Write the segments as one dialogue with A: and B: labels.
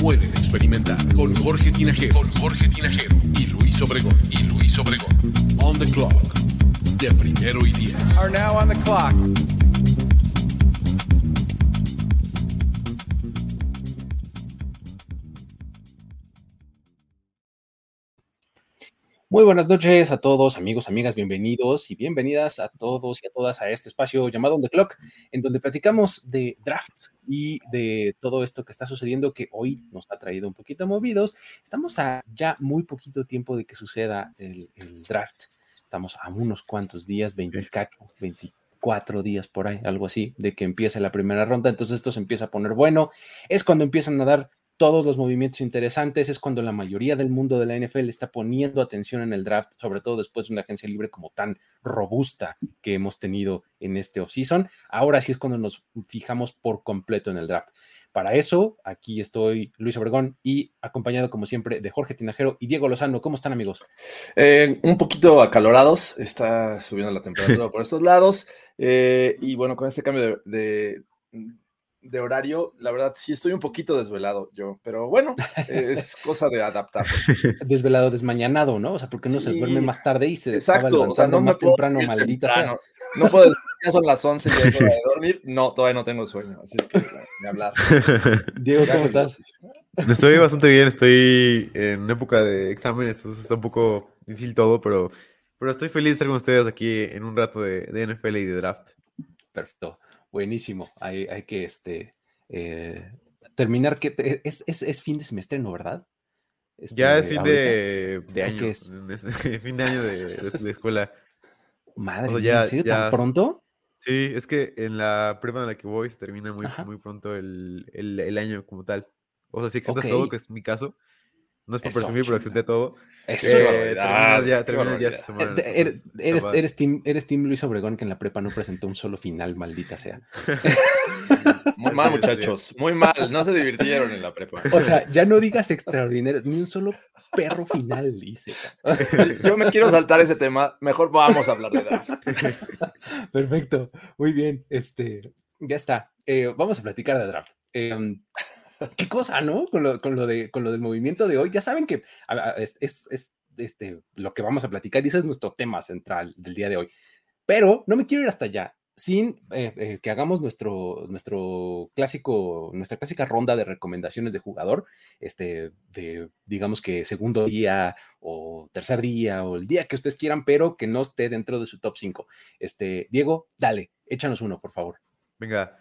A: pueden experimentar. Con Jorge Tinajero, con Jorge Tinajero y Luis Obregón, y Luis Obregón. On the clock, de primero y diez.
B: Are now on the clock.
C: Muy buenas noches a todos, amigos, amigas, bienvenidos y bienvenidas a todos y a todas a este espacio llamado On the Clock, en donde platicamos de draft y de todo esto que está sucediendo que hoy nos ha traído un poquito movidos. Estamos a ya muy poquito tiempo de que suceda el, el draft. Estamos a unos cuantos días, 24, 24 días por ahí, algo así, de que empiece la primera ronda. Entonces esto se empieza a poner bueno. Es cuando empiezan a dar todos los movimientos interesantes, es cuando la mayoría del mundo de la NFL está poniendo atención en el draft, sobre todo después de una agencia libre como tan robusta que hemos tenido en este offseason. Ahora sí es cuando nos fijamos por completo en el draft. Para eso, aquí estoy Luis Obregón y acompañado como siempre de Jorge Tinajero y Diego Lozano. ¿Cómo están amigos?
D: Eh, un poquito acalorados, está subiendo la temperatura por estos lados. eh, y bueno, con este cambio de, de, de horario, la verdad sí estoy un poquito desvelado yo, pero bueno, es cosa de adaptar.
C: Desvelado, desmañanado, ¿no? O sea, porque no se duerme más tarde y se
D: Exacto, o sea, no
C: más temprano, maldita
D: temprano.
C: sea.
D: No puedo, ya son las 11 y ya es hora de dormir. No, todavía no tengo sueño, así es que ni hablar.
C: Diego, ¿cómo estás?
E: Estoy bastante bien, estoy en época de exámenes, entonces está un poco difícil todo, pero, pero estoy feliz de estar con ustedes aquí en un rato de, de NFL y de draft.
C: Perfecto, buenísimo. Hay, hay que este, eh, terminar que eh, es, es, es fin de semestre, ¿no? ¿Verdad?
E: Ya es
C: Este,
E: fin de, de
C: ¿O
E: año,
C: es?
E: fin de año de, de- de escuela.
C: Madre
E: o sea,
C: mía,
E: ya-
C: ¿en serio
E: ya-
C: tan pronto?
E: Sí, es que en la prueba en la que voy se termina muy,
C: Ajá.
E: muy pronto el, el, el año como tal. O sea, si
C: Ok.
E: todo, que es mi caso, no es por
C: Eso,
E: presumir, pero exenté todo.
C: Eso.
E: eh, terminas ya, terminas ya esta semana.
C: Eh, Eres, eres, eres team, eres team Luis Obregón que en la prepa no presentó un solo final, maldita sea.
D: Muy mal, muchachos, muy mal, no se divirtieron en la prepa.
C: O sea, ya no digas extraordinario, ni un solo perro final, dice.
D: Yo me quiero saltar ese tema, mejor vamos a hablar de draft.
C: Perfecto, muy bien. Este, ya está. Eh, vamos a platicar de draft. Em, qué cosa, ¿no? Con lo, con lo de, con lo del movimiento de hoy. Ya saben que es- es, este, lo que vamos a platicar y ese es nuestro tema central del día de hoy. Pero no me quiero ir hasta allá sin eh, eh, que hagamos nuestro, nuestro clásico, nuestra clásica ronda de recomendaciones de jugador, este, de digamos que segundo día o tercer día o el día que ustedes quieran, pero que no esté dentro de su top 5. Este, Diego, dale, échanos uno, por favor.
E: Venga,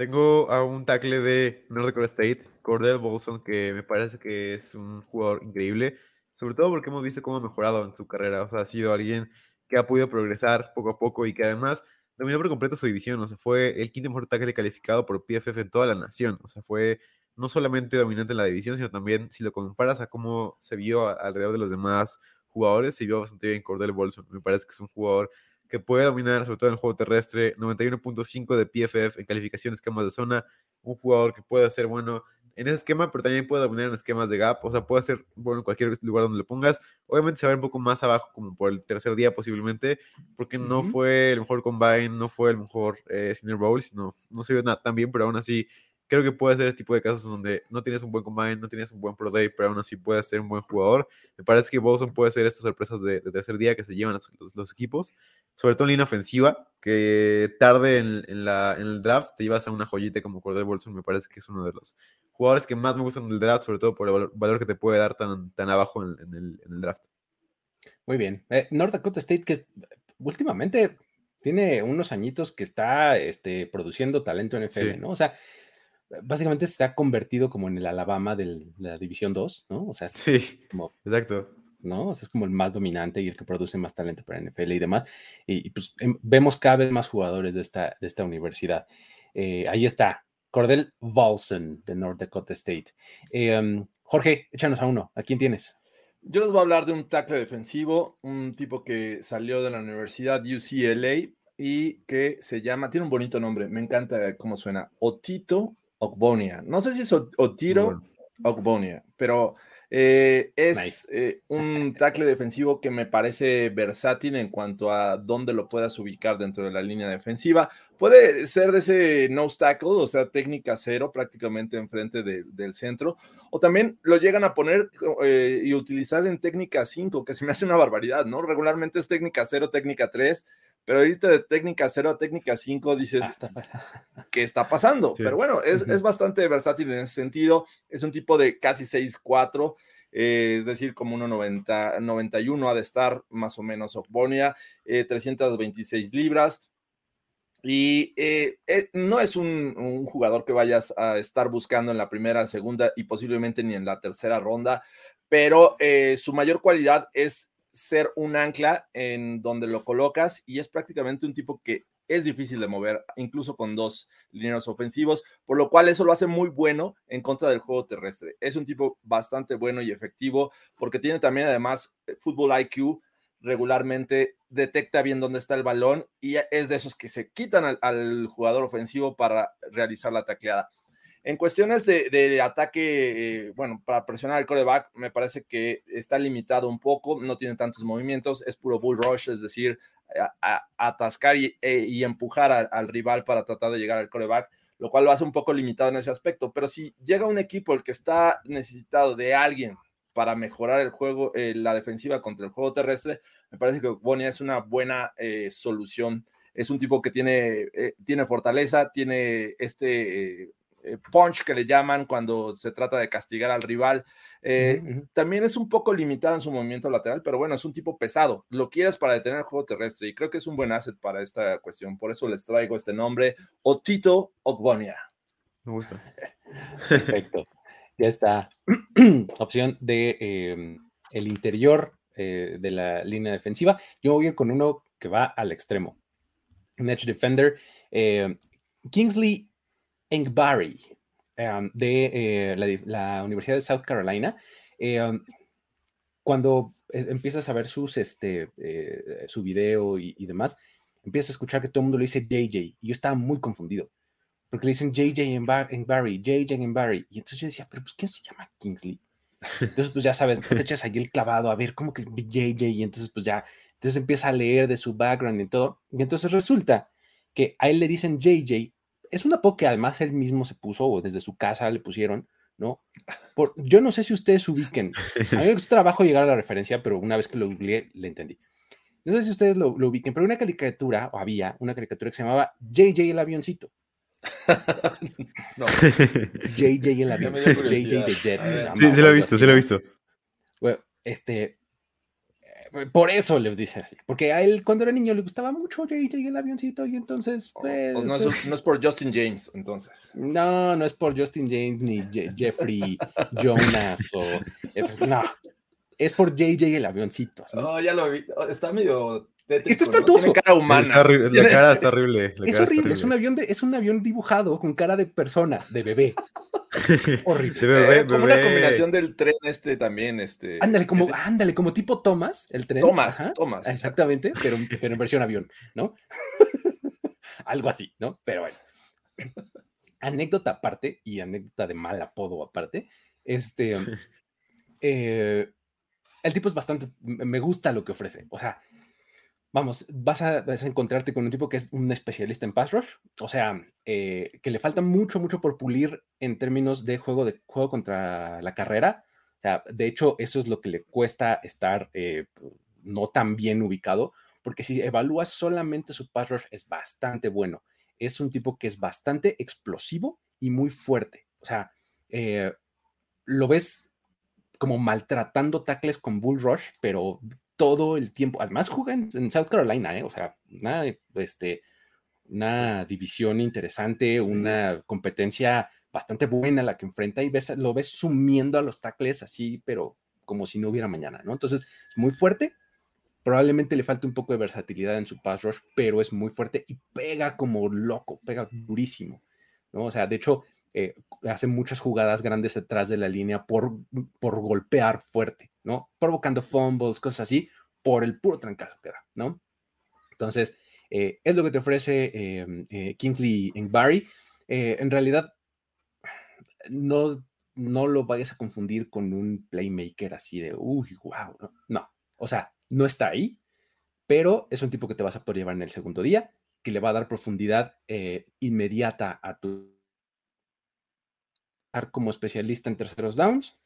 E: tengo a un tackle de North Dakota State, Cordell Bolson, que me parece que es un jugador increíble, sobre todo porque hemos visto cómo ha mejorado en su carrera. O sea, ha sido alguien que ha podido progresar poco a poco y que además dominó por completo su división. O sea, fue el quinto mejor tackle calificado por PFF en toda la nación. O sea, fue no solamente dominante en la división, sino también, si lo comparas a cómo se vio alrededor de los demás jugadores, se vio bastante bien Cordell Bolson. Me parece que es un jugador que puede dominar, sobre todo en el juego terrestre, 91.5 de PFF en calificación de esquemas de zona, un jugador que puede ser bueno en ese esquema, pero también puede dominar en esquemas de gap, o sea, puede ser bueno en cualquier lugar donde lo pongas. Obviamente se va un poco más abajo, como por el tercer día posiblemente, porque no
C: Ujú.
E: fue el mejor combine, no fue el mejor eh, senior bowl, sino no se vio nada tan bien, pero aún así creo que puede ser este tipo de casos donde no tienes un buen combine, no tienes un buen pro day, pero aún así puedes ser un buen jugador. Me parece que Bolson puede ser estas sorpresas de, de tercer día que se llevan los, los- los equipos, sobre todo en línea ofensiva, que tarde en, en la, en el draft te llevas a una joyita como Cordell Bolson, me parece que es uno de los jugadores que más me gustan del draft, sobre todo por el valor, valor que te puede dar tan, tan abajo en, en el, en el draft.
C: Muy bien. Eh, North Dakota State, que últimamente tiene unos añitos que está este, produciendo talento en NFL,
E: Sí.
C: ¿no? O sea, básicamente se ha convertido como en el Alabama del- de la División 2, ¿no? O sea, es
E: Sí,
C: como,
E: exacto.
C: ¿no? O sea, es como el más dominante y el que produce más talento para NFL y demás. Y, y, pues em, vemos cada vez más jugadores de esta, de esta universidad. Eh, ahí está. Cordell Volson de North Dakota State. Eh, um, Jorge, échanos a uno. ¿A quién tienes?
D: Yo les voy a hablar de un tackle defensivo, un tipo que salió de la Universidad UCLA y que se llama, tiene un bonito nombre, me encanta cómo suena, Otito Ogbonia. No sé si es Otiro Ogbonia, pero eh, es nice. eh, un tackle defensivo que me parece versátil en cuanto a dónde lo puedas ubicar dentro de la línea defensiva. Puede ser de ese nose tackle, o sea, técnica cero, prácticamente enfrente de, del centro, o también lo llegan a poner eh, y utilizar en técnica 5, que se me hace una barbaridad, ¿no? Regularmente es técnica 0, técnica 3, pero ahorita de técnica 0 a técnica 5 dices, ¿qué está pasando? Sí. Pero bueno, es, uh -huh. es, bastante versátil en ese sentido. Es un tipo de casi 6'4, eh, es decir, como 1,90, 91 ha de estar más o menos Ocbonia, eh, 326 libras. Y eh, no es un, un, jugador que vayas a estar buscando en la primera, segunda y posiblemente ni en la tercera ronda, pero eh, su mayor cualidad es ser un ancla en donde lo colocas y es prácticamente un tipo que es difícil de mover, incluso con dos líneas ofensivos, por lo cual eso lo hace muy bueno en contra del juego terrestre. Es un tipo bastante bueno y efectivo porque tiene también además fútbol IQ, regularmente detecta bien dónde está el balón y es de esos que se quitan al, al jugador ofensivo para realizar la tacleada. En cuestiones de, ataque, eh, bueno, para presionar al coreback, me parece que está limitado un poco, no tiene tantos movimientos, es puro bull rush, es decir, atascar y, e, y empujar al rival para tratar de llegar al coreback, lo cual lo hace un poco limitado en ese aspecto. Pero si llega un equipo el que está necesitado de alguien para mejorar el juego, eh, la defensiva contra el juego terrestre, me parece que Bonia es una buena eh, solución. Es un tipo que tiene, eh, tiene fortaleza, tiene este eh, punch que le llaman cuando se trata de castigar al rival. Eh, uh -huh. También es un poco limitado en su movimiento lateral, pero bueno, es un tipo pesado. Lo quieres para detener el juego terrestre y creo que es un buen asset para esta cuestión. Por eso les traigo este nombre, Otito Ogbonia.
E: Me gusta.
C: Perfecto. Ya está. Opción de eh, el interior eh, de la línea defensiva. Yo voy a ir con uno que va al extremo. Un edge defender. Eh, Kingsley Engbarry, um, de eh, la, la, Universidad de South Carolina. Eh, um, cuando empiezas a ver sus, este, eh, su video y, y, demás, empiezas a escuchar que todo el mundo le dice JJ. Y yo estaba muy confundido. Porque le dicen JJ Engbarry, JJ Engbarry. Y entonces yo decía, pero pues, ¿quién se llama Kingsley? Entonces, pues ya sabes, te echas ahí el clavado a ver cómo que JJ. Y entonces, pues ya, entonces empieza a leer de su background y todo. Y entonces resulta que a él le dicen JJ es un apodo que además él mismo se puso o desde su casa le pusieron, ¿no? Por, yo no sé si ustedes ubiquen. A mí me costó trabajo llegar a la referencia, pero una vez que lo googleé, le entendí. No sé si ustedes lo, lo ubiquen, pero una caricatura, o había una caricatura que se llamaba JJ el avioncito.
D: no.
C: JJ el avioncito. JJ the Jet.
E: Sí, se lo he visto, se lo he visto.
C: Bueno, este, por eso le dice así, porque a él cuando era niño le gustaba mucho JJ el avioncito y entonces pues,
D: no, es, no, es, por Justin James entonces.
C: No no es por Justin James ni Je Jeffrey Jonas o no. Es por JJ el avioncito
D: ¿sí? no ya lo vi está medio
C: Tétrico, está espantoso.
D: ¿no? cara humana.
E: Horrible. La cara está horrible. La
C: es
E: cara
C: horrible. Es un avión de, es un avión dibujado con cara de persona, de bebé. horrible.
E: De bebé,
D: eh, como
E: bebé.
D: una combinación del tren este también, este.
C: Ándale, como, ándale, como tipo Thomas, el tren.
D: Thomas, Ajá, Thomas.
C: Exactamente, pero, pero en versión avión, ¿no? Algo así, ¿no? Pero bueno. Anécdota aparte, y anécdota de mal apodo aparte, este. Eh, el tipo es bastante. Me gusta lo que ofrece. O sea, vamos, vas a, vas encontrarte con un tipo que es un especialista en pass rush, o sea, eh, que le falta mucho, mucho por pulir en términos de juego, de juego contra la carrera. O sea, de hecho, eso es lo que le cuesta estar eh, no tan bien ubicado, porque si evalúas solamente su pass rush es bastante bueno. Es un tipo que es bastante explosivo y muy fuerte. O sea, eh, lo ves como maltratando tackles con bull rush, pero todo el tiempo. Además, juega en, en South Carolina, ¿eh? o sea, una, este, una división interesante, sí. una competencia bastante buena la que enfrenta y ves, lo ves sumiendo a los tackles así, pero como si no hubiera mañana, ¿no? Entonces, es muy fuerte. Probablemente le falta un poco de versatilidad en su pass rush, pero es muy fuerte y pega como loco, pega durísimo. ¿no? O sea, de hecho, eh, hace muchas jugadas grandes detrás de la línea por, por golpear fuerte, ¿no? Provocando fumbles, cosas así, por el puro trancazo que da, ¿no? Entonces, eh, es lo que te ofrece eh, eh, Kingsley en Barry. en realidad, no, no lo vayas a confundir con un playmaker así de, uy, wow, no, no. O sea, no está ahí, pero es un tipo que te vas a poder llevar en el segundo día, que le va a dar profundidad inmediata a tu como especialista en terceros downs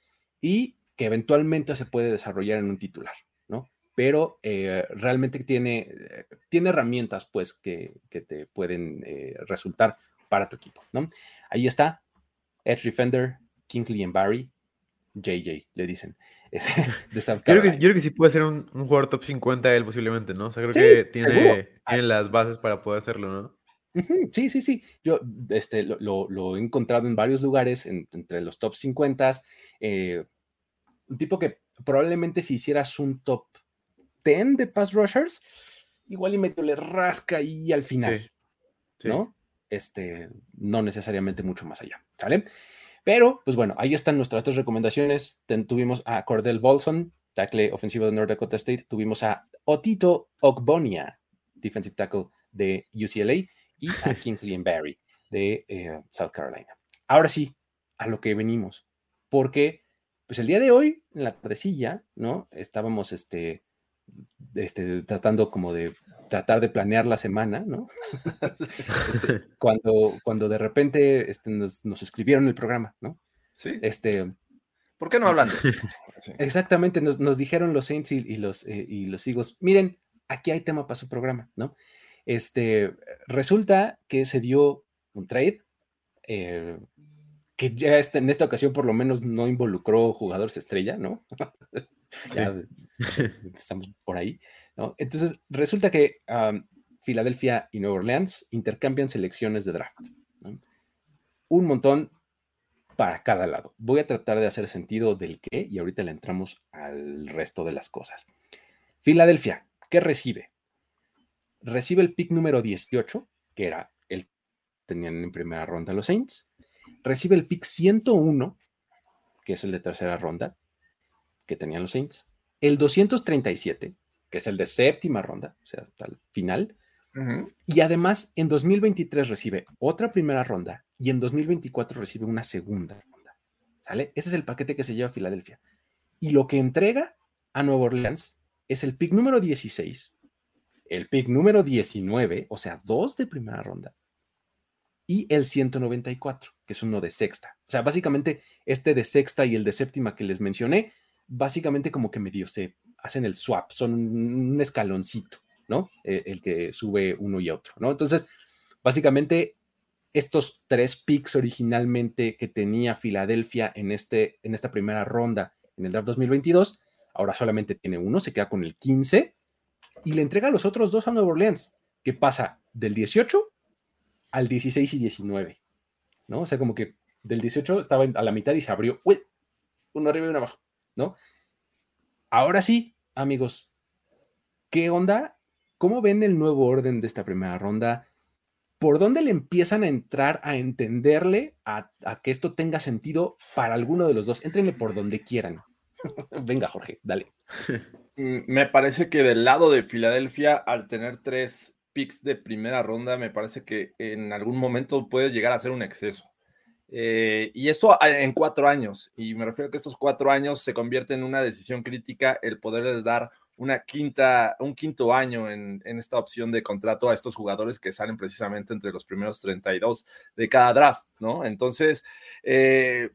C: y que eventualmente se puede desarrollar en un titular, ¿no? Pero eh, realmente tiene, eh, tiene herramientas, pues, que, que te pueden eh, resultar para tu equipo, ¿no? Ahí está, Edge Defender, Kingsley and Barry, JJ, le dicen.
E: de South yo, creo que, yo creo que sí puede ser un, un, jugador top 50 él posiblemente, ¿no? O sea, creo que tiene, tiene las bases para poder hacerlo, ¿no?
C: Sí, sí, sí. Yo este, lo, he encontrado en varios lugares, entre los top 50. Eh, un tipo que probablemente si hicieras un top 10 de pass rushers, igual y medio le rasca ahí al final, ¿no? Este, no necesariamente mucho más allá, ¿sale? Pero, pues bueno, ahí están nuestras tres recomendaciones. tuvimos a Cordell Bolson, tackle ofensivo de North Dakota State. Tuvimos a Otito Ogbonia, defensive tackle de UCLA y a Kingsley Barry de eh, South Carolina. Ahora sí, a lo que venimos, porque pues el día de hoy, en la tardecilla, ¿no? Estábamos este, este, tratando como de tratar de planear la semana, ¿no? Este, cuando, cuando de repente este, nos, escribieron el programa, ¿no?
D: Sí.
C: Este,
D: ¿Por qué no hablan
C: Exactamente, nos, dijeron los Saints y, los, eh, y los Eagles, miren, aquí hay tema para su programa, ¿no? Este, resulta que se dio un trade eh, que ya este, en esta ocasión por lo menos no involucró jugadores estrella, ¿no? ya empezamos por ahí, ¿no? Entonces, resulta que Filadelfia y Nueva Orleans intercambian selecciones de draft. Un montón para cada lado. Voy a tratar de hacer sentido del qué y ahorita le entramos al resto de las cosas. Filadelfia, ¿qué recibe? Recibe el pick número 18, que era el que tenían en primera ronda los Saints, recibe el pick 101, que es el de tercera ronda, que tenían los Saints, el 237, que es el de séptima ronda, o sea, hasta el final, y además en 2023 recibe otra primera ronda y en 2024 recibe una segunda ronda. ¿Sale? Ese es el paquete que se lleva a Filadelfia. Y lo que entrega a Nueva Orleans es el pick número 16, el pick número 19, o sea, dos de primera ronda, y el 194, que es uno de sexta. O sea, básicamente este de sexta y el de séptima que les mencioné, básicamente como que medio se hacen el swap, son un escaloncito, ¿no? E, el que sube uno y otro, ¿no? Entonces, básicamente estos tres picks originalmente que tenía Filadelfia en, este, en esta primera ronda en el draft 2022, ahora solamente tiene uno, se queda con el 15 y le entrega los otros dos a Nueva Orleans, que pasa del 18 al 16 y 19, ¿no? O sea, como que del 18 estaba a la mitad y se abrió, uy, uno arriba y uno abajo, ¿no? Ahora sí, amigos, ¿qué onda? ¿Cómo ven el nuevo orden de esta primera ronda? ¿Por dónde le empiezan a entrar a entenderle a, a que esto tenga sentido para alguno de los dos? Entrenle por donde quieran. Venga, Jorge, dale.
D: Mm, me parece que del lado de Filadelfia, al tener tres picks de primera ronda, me parece que en algún momento puede llegar a ser un exceso. Eh, y eso en cuatro años, y me refiero a que estos cuatro años se convierte en una decisión crítica el poderles dar una quinta, un quinto año en, esta opción de contrato a estos jugadores que salen precisamente entre los primeros 32 de cada draft, ¿no? Entonces, eh,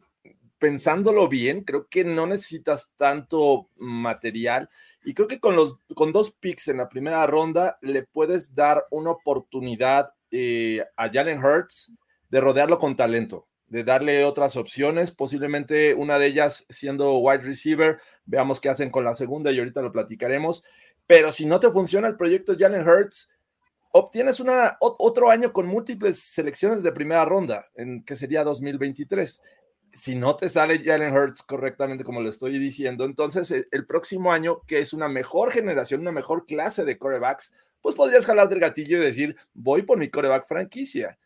D: pensándolo bien, creo que no necesitas tanto material y creo que con, los, con dos picks en la primera ronda le puedes dar una oportunidad eh, a Jalen Hurts de rodearlo con talento, de darle otras opciones, posiblemente una de ellas siendo wide receiver, veamos qué hacen con la segunda y ahorita lo platicaremos, pero si no te funciona el proyecto Jalen Hurts, obtienes una, otro año con múltiples selecciones de primera ronda, en que sería 2023 si no te sale Jalen Hurts correctamente, como lo estoy diciendo, entonces eh, el próximo año, que es una mejor generación, una mejor clase de corebacks, pues podrías jalar del gatillo y decir, voy por mi coreback franquicia.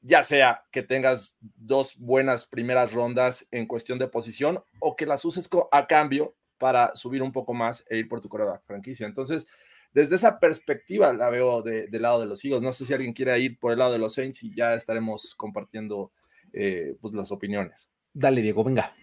D: ya sea que tengas dos buenas primeras rondas en cuestión de posición o que las uses a cambio para subir un poco más e ir por tu coreback franquicia. Entonces, desde esa perspectiva la veo del lado de los Eagles. No sé si alguien quiere ir por el lado de los Saints y ya estaremos compartiendo eh, pues, las opiniones.
C: Dale, Diego, venga.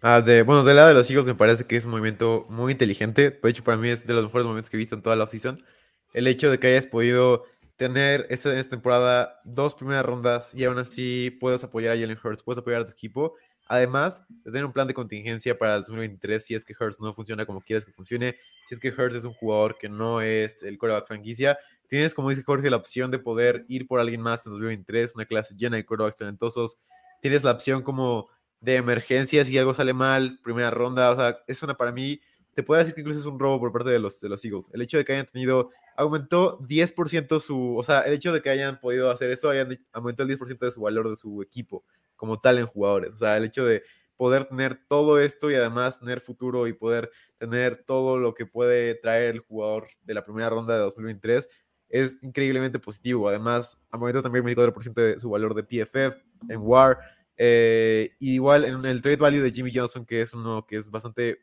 E: Ah, de, bueno, del lado de los Eagles me parece que es un movimiento muy inteligente. De hecho, para mí es de los mejores momentos que he visto en toda la season. El hecho de que hayas podido tener esta, esta temporada dos primeras rondas y aún así puedes apoyar a Jalen Hurts, puedes apoyar a tu equipo. Además de tener un plan de contingencia para el 2023 si es que Hurts no funciona como quieres que funcione, si es que Hurts es un jugador que no es el quarterback franquicia, tienes, como dice Jorge, la opción de poder ir por alguien más en 2023, una clase llena de quarterbacks talentosos. Tienes la opción como de emergencia si algo sale mal, primera ronda. O sea, es una para mí te puedo decir que incluso es un robo por parte de los, de los Eagles. El hecho de que hayan tenido, aumentó 10% su, o sea, el hecho de que hayan podido hacer eso, hayan, aumentó el 10% de su valor de su equipo como tal en jugadores. O sea, el hecho de poder tener todo esto y además tener futuro y poder tener todo lo que puede traer el jugador de la primera ronda de 2023 es increíblemente positivo. Además, aumentó también el 24% de su valor de PFF en WAR. Eh, igual en el trade value de Jimmy Johnson, que es uno que es bastante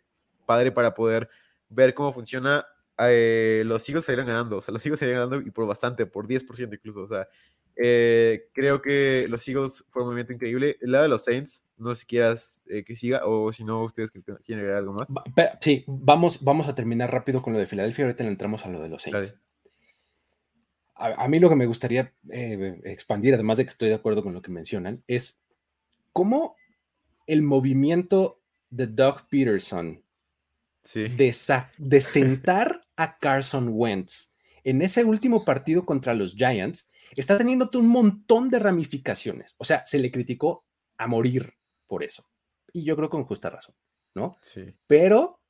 E: padre para poder ver cómo funciona. Eh, los Eagles salieron ganando, o sea, los Eagles salieron ganando y por bastante, por 10% incluso, o sea, eh, creo que los Eagles fue un movimiento increíble. El lado de los Saints, no sé si quieras eh, que siga o si no, ustedes quieren agregar algo más.
C: Sí, vamos, vamos a terminar rápido con lo de Filadelfia, ahorita entramos a lo de los Saints. A, a, mí lo que me gustaría expandir, además de que estoy de acuerdo con lo que mencionan, es cómo el movimiento de Doug Peterson de, sentar a Carson Wentz en ese último partido contra los Giants, está teniendo un montón de ramificaciones. O sea, se le criticó a morir por eso. Y yo creo con justa razón, ¿no?
E: Sí.
C: Pero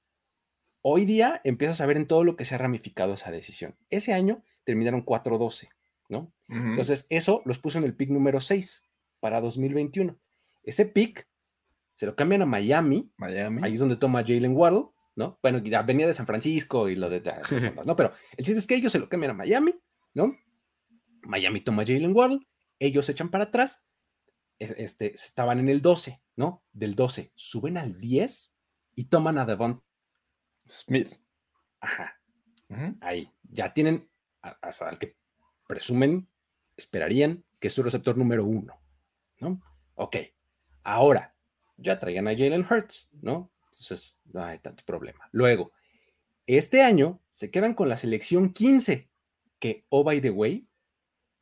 C: hoy día empiezas a ver en todo lo que se ha ramificado esa decisión. Ese año terminaron 4-12, ¿no? Entonces, eso los puso en el pick número 6 para 2021. Ese pick se lo cambian a Miami.
D: Miami.
C: Ahí es donde toma Jalen Waddle. ¿no? Bueno, ya venía de San Francisco y lo de ¿no? Pero el chiste es que ellos se lo cambian a Miami, ¿no? Miami toma Jalen Waddle, ellos se echan para atrás, este, estaban en el 12, ¿no? Del 12 suben al 10 y toman a Devon
D: Smith.
C: Ajá. Ahí, ya tienen hasta al que presumen, esperarían que es su receptor número uno, ¿no? Ok, ahora ya traigan a Jalen Hurts, ¿no? Entonces, no hay tanto problema. Luego, este año se quedan con la selección 15, que, oh, by the way,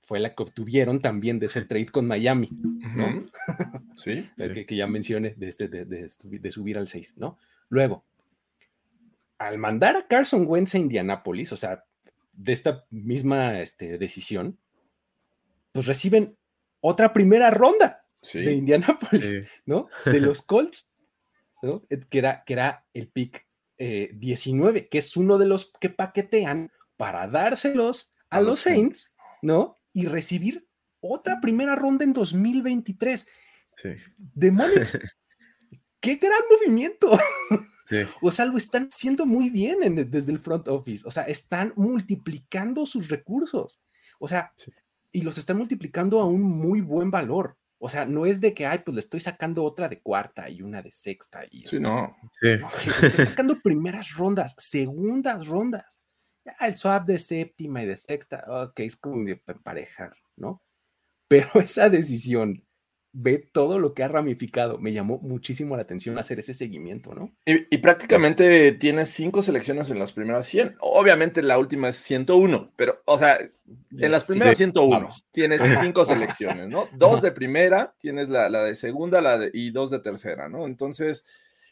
C: fue la que obtuvieron también de ese trade con Miami, ¿no?
D: Sí.
C: Que, que, ya mencioné de, este, de, de, subir al 6, ¿no? Luego, al mandar a Carson Wentz a Indianápolis, o sea, de esta misma este, decisión, pues reciben otra primera ronda de Indianápolis, ¿no? De los Colts. Eh, que, era, que era el pick 19, eh, que es uno de los que paquetean para dárselos a, los Saints, ¿no? Y recibir otra primera ronda en 2023. Sí. Demonios. ¡Qué gran movimiento! O sea, lo están haciendo muy bien desde el front office. O sea, están multiplicando sus recursos. O sea, y los están multiplicando a un muy buen valor. O sea, no es de que, ay, pues le estoy sacando otra de cuarta y una de sexta. Y,
D: sí, no.
C: Sí. estoy sacando primeras rondas, segundas rondas. Ya, el swap de séptima y de sexta, ok, es como emparejar, ¿no? Pero esa decisión ve todo lo que ha ramificado. Me llamó muchísimo la atención hacer ese seguimiento, ¿no?
D: Y, prácticamente tienes cinco selecciones en las primeras 100. Obviamente la última es 101, pero, o sea, en las primeras 101 tienes cinco selecciones, ¿no? Dos de primera, tienes la, de segunda la de, y dos de tercera, ¿no? Entonces,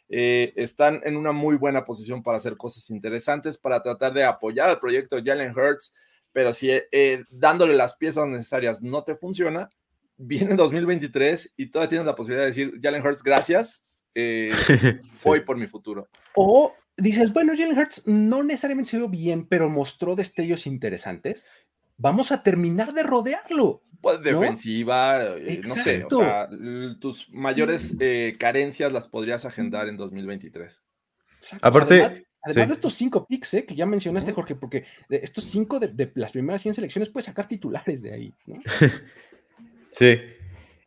D: eh, están en una muy buena posición para hacer cosas interesantes, para tratar de apoyar al proyecto Jalen Hurts, pero si eh, dándole las piezas necesarias no te funciona, viene 2023 y todavía tienes la posibilidad de decir, Jalen Hurts, gracias, eh, voy por mi futuro.
C: O dices, bueno, Jalen Hurts no necesariamente se vio bien, pero mostró destellos interesantes. Vamos a terminar de rodearlo.
D: Pues defensiva, eh, no sé, o sea, tus mayores eh, carencias las podrías agendar en 2023.
E: Aparte,
C: Además, de estos cinco picks que ya mencionaste, Jorge, porque de estos cinco de, de, las primeras 100 selecciones puedes sacar titulares de ahí. ¿no?
E: Sí.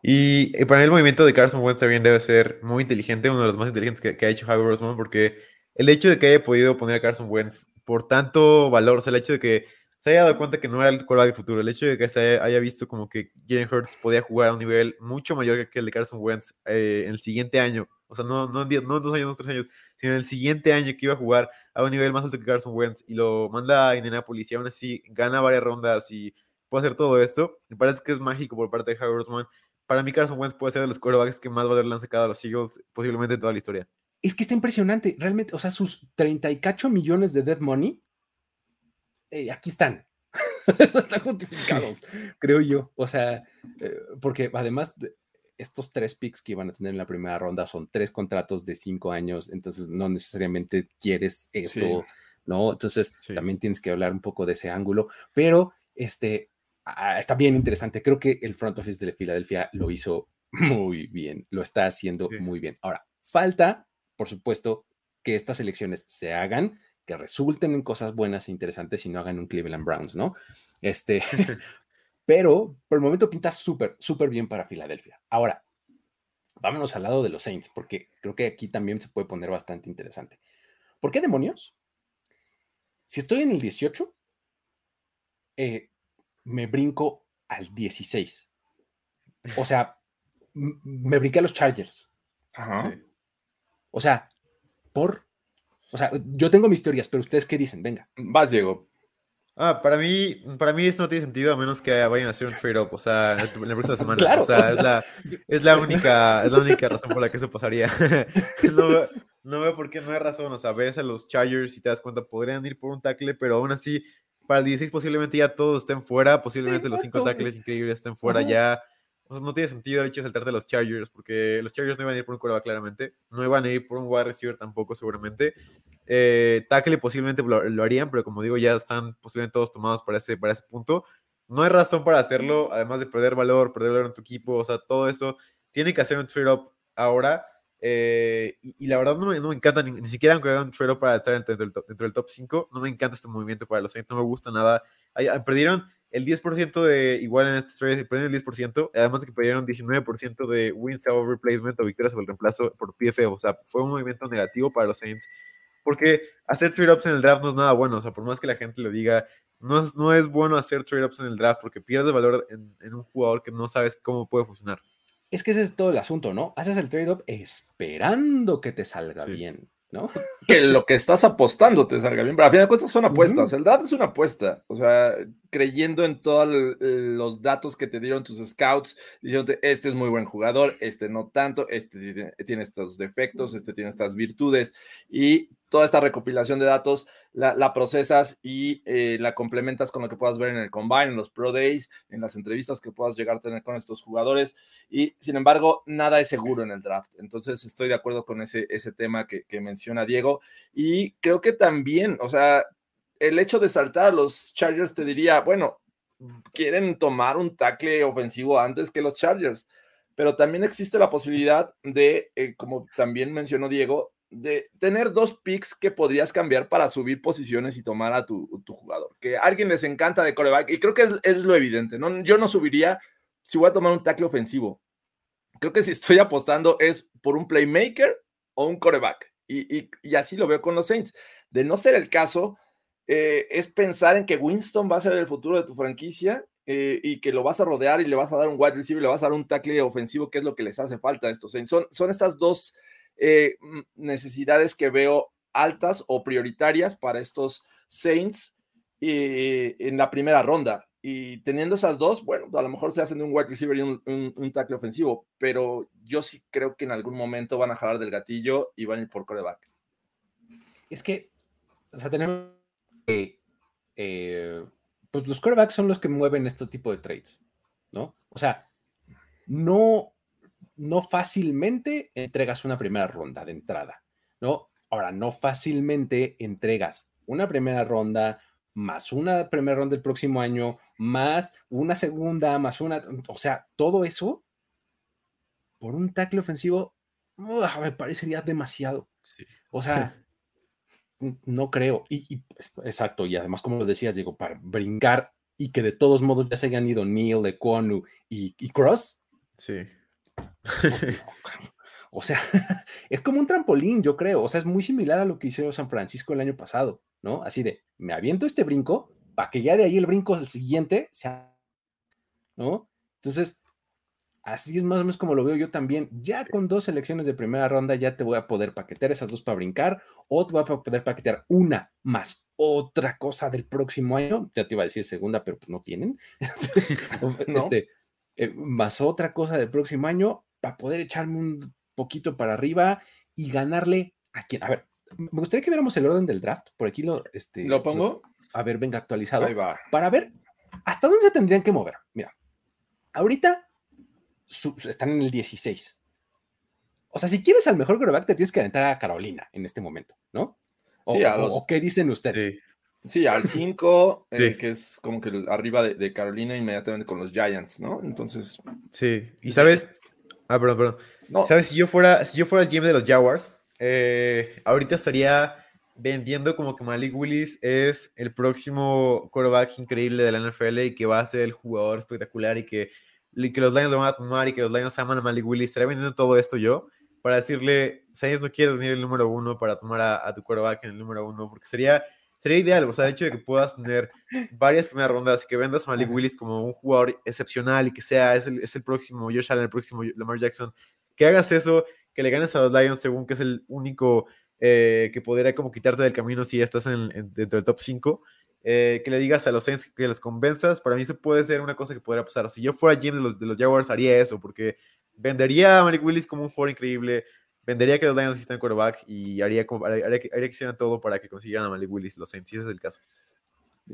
E: Y, y para mí el movimiento de Carson Wentz también debe ser muy inteligente, uno de los más inteligentes que, que ha hecho Javi Roseman, porque el hecho de que haya podido poner a Carson Wentz por tanto valor, o sea, el hecho de que se haya dado cuenta que no era el quarterback del futuro, el hecho de que se haya visto como que Jalen Hurts podía jugar a un nivel mucho mayor que el de Carson Wentz eh, en el siguiente año, o sea, no, no, en diez- no en dos años, no en tres años, sino en el siguiente año que iba a jugar a un nivel más alto que Carson Wentz y lo manda a Indianapolis y aún así gana varias rondas y puede hacer todo esto, me parece que es mágico por parte de Javi Roseman. Para mí Carson Wentz puede ser de los quarterbacks que más valor le han sacado a los Eagles posiblemente en toda la historia.
C: Es que está impresionante, realmente, o sea, sus 30 y cacho millones de dead money, eh, aquí están. Están justificados, creo yo. O sea, eh, porque además de estos tres picks que iban a tener en la primera ronda son tres contratos de cinco años, entonces no necesariamente quieres eso,
D: Sí.
C: ¿no? Entonces
E: Sí.
C: también tienes que hablar un poco de ese ángulo, pero este ah, está bien interesante. Creo que el front office de Filadelfia lo hizo muy bien, lo está haciendo
E: Sí.
C: muy bien. Ahora, falta, por supuesto, que estas elecciones se hagan, que resulten en cosas buenas e interesantes y no hagan un Cleveland Browns, ¿no? Este, pero por el momento pinta súper, súper bien para Filadelfia. Ahora, vámonos al lado de los Saints, porque creo que aquí también se puede poner bastante interesante. ¿Por qué demonios? Si estoy en el 18, eh, me brinco al 16. O sea, me brinqué a los Chargers.
D: Ajá.
E: Sí.
C: O sea, por. O sea, yo tengo mis teorías, pero ustedes qué dicen, venga.
D: Vas, Diego.
E: Ah, para mí, para mí eso no tiene sentido a menos que vayan a hacer un trade-up, o sea, en la próxima semana.
C: Claro,
E: o sea,
C: o
E: es, la, es la única, es la única razón por la que eso pasaría. no, veo, no veo por qué no hay razón. O sea, ves a los Chargers y te das cuenta, podrían ir por un tackle, pero aún así, para el 16 posiblemente ya todos estén fuera, posiblemente los cinco tackles increíbles estén fuera
C: Ajá.
E: ya. O sea, no tiene sentido de saltarte a los Chargers, porque los Chargers no iban a ir por un quarterback claramente, no iban a ir por un wide receiver tampoco seguramente. Eh, tackle posiblemente lo, lo harían, pero como digo, ya están posiblemente todos tomados para ese, para ese punto. No hay razón para hacerlo, además de perder valor, perder valor en tu equipo, o sea, todo eso. Tiene que hacer un trade-up ahora. Eh, y, y la verdad no me, no me encanta, ni, ni siquiera aunque un trade-up para estar dentro del, top, dentro del top 5, no me encanta este movimiento para los Saints, no me gusta nada. Ay, perdieron el 10% de igual en este trade, perdieron el 10%, además de que perdieron 19% de wins over replacement o victorias sobre el reemplazo por PFF, o sea, fue un movimiento negativo para los Saints, porque hacer trade-ups en el draft no es nada bueno, o sea, por más que la gente lo diga, no es, no es bueno hacer trade-ups en el draft porque pierdes valor en, en un jugador que no sabes cómo puede funcionar.
C: Es que ese es todo el asunto, ¿no? Haces el trade-up esperando que te salga
E: Sí.
C: bien, ¿no?
D: que lo que estás apostando te salga bien. Pero a fin de cuentas son apuestas. El draft es una apuesta. O sea, creyendo en todos los datos que te dieron tus scouts, diciéndote, este es muy buen jugador, este no tanto, este tiene, tiene estos defectos, este tiene estas virtudes. Y toda esta recopilación de datos la, procesas y eh, la complementas con lo que puedas ver en el combine, en los pro days, en las entrevistas que puedas llegar a tener con estos jugadores. Y sin embargo, nada es seguro en el draft. Entonces, estoy de acuerdo con ese, ese tema que, que menciona Diego. Y creo que también, o sea, el hecho de saltar a los Chargers te diría, bueno, quieren tomar un tackle ofensivo antes que los Chargers. Pero también existe la posibilidad de, eh, como también mencionó Diego, de tener dos picks que podrías cambiar para subir posiciones y tomar a tu, tu jugador. Que a alguien les encanta de coreback y creo que es, es lo evidente. ¿no? Yo no subiría si voy a tomar un tackle ofensivo. Creo que si estoy apostando es por un playmaker o un coreback. Y, y, y así lo veo con los Saints. De no ser el caso, eh, es pensar en que Winston va a ser el futuro de tu franquicia eh, y que lo vas a rodear y le vas a dar un wide receiver, le vas a dar un tackle ofensivo, que es lo que les hace falta a estos Saints. Son, son estas dos eh, necesidades que veo altas o prioritarias para estos Saints eh, en la primera ronda. Y teniendo esas dos, bueno, a lo mejor se hacen de un wide receiver y un, un, tackle ofensivo, pero yo sí creo que en algún momento van a jalar del gatillo y van a ir por coreback.
C: Es que, o sea, tenemos eh, pues los corebacks son los que mueven este tipo de trades, ¿no? O sea, no, no fácilmente entregas una primera ronda de entrada, ¿no? Ahora, no fácilmente entregas una primera ronda más una primera ronda del próximo año, más una segunda, más una, o sea, todo eso por un tackle ofensivo me parecería demasiado.
E: Sí.
C: O sea, no creo. Y, y, exacto, y además, como lo decías, digo, para brincar y que de todos modos ya se hayan ido Neil, Ekwonu y, y Cross.
E: Sí.
C: O sea, es como un trampolín, yo creo. O sea, es muy similar a lo que hicieron San Francisco el año pasado, ¿no? Así de, me aviento este brinco para que ya de ahí el brinco al siguiente sea, ¿no? Entonces, así es más o menos como lo veo yo también. Ya con dos selecciones de primera ronda ya te voy a poder paquetear esas dos para brincar o te voy a poder paquetear una más otra cosa del próximo año. Ya te iba a decir segunda, pero pues no tienen.
D: ¿No?
C: Eh, más otra cosa del próximo año para poder echarme un poquito para arriba y ganarle a quien. A ver, me gustaría que viéramos el orden del draft. Por aquí lo, este,
D: ¿Lo pongo?
C: a ver, venga, actualizado.
D: Ahí va.
C: Para ver hasta dónde se tendrían que mover. Mira, ahorita su- están en el 16. O sea, si quieres al mejor quarterback, te tienes que aventar a Carolina en este momento, ¿no? O,
D: Sí, a
C: o-
D: los-
C: o qué dicen ustedes.
E: Sí.
D: Sí, al 5,
E: Sí.
D: que es como que arriba de, de Carolina, inmediatamente con los Giants, ¿no? Entonces,
E: Sí. Y sabes. Ah, perdón, perdón.
D: no,
E: ¿Sabes? Si yo fuera, si yo fuera el GM de los Jaguars, eh, ahorita estaría vendiendo como que Malik Willis es el próximo quarterback increíble de la NFL y que va a ser el jugador espectacular y que, y que los Lions lo van a tomar y que los Lions aman a Malik Willis. Estaría vendiendo todo esto yo para decirle, Saints no quiere venir el número uno para tomar a, a tu quarterback en el número uno, porque sería, sería ideal, o sea, el hecho de que puedas tener varias primeras rondas y que vendas a Malik. Willis como un jugador excepcional y que sea, es el, es el próximo Josh Allen, el próximo Lamar Jackson, que hagas eso, que le ganes a los Lions según que es el único eh, que podría como quitarte del camino si ya estás en, en- dentro del top 5, que le digas a los Saints que los convenzas, para mí eso puede ser una cosa que podría pasar. Si yo fuera GM de los, de los Jaguars haría eso, porque vendería a Malik Willis como un jugador increíble, vendería que los Lions necesitan quarterback y haría, como, haría, haría que, haría que hicieran todo para que consiguieran a Malik Willis los Saints, si ese es el caso.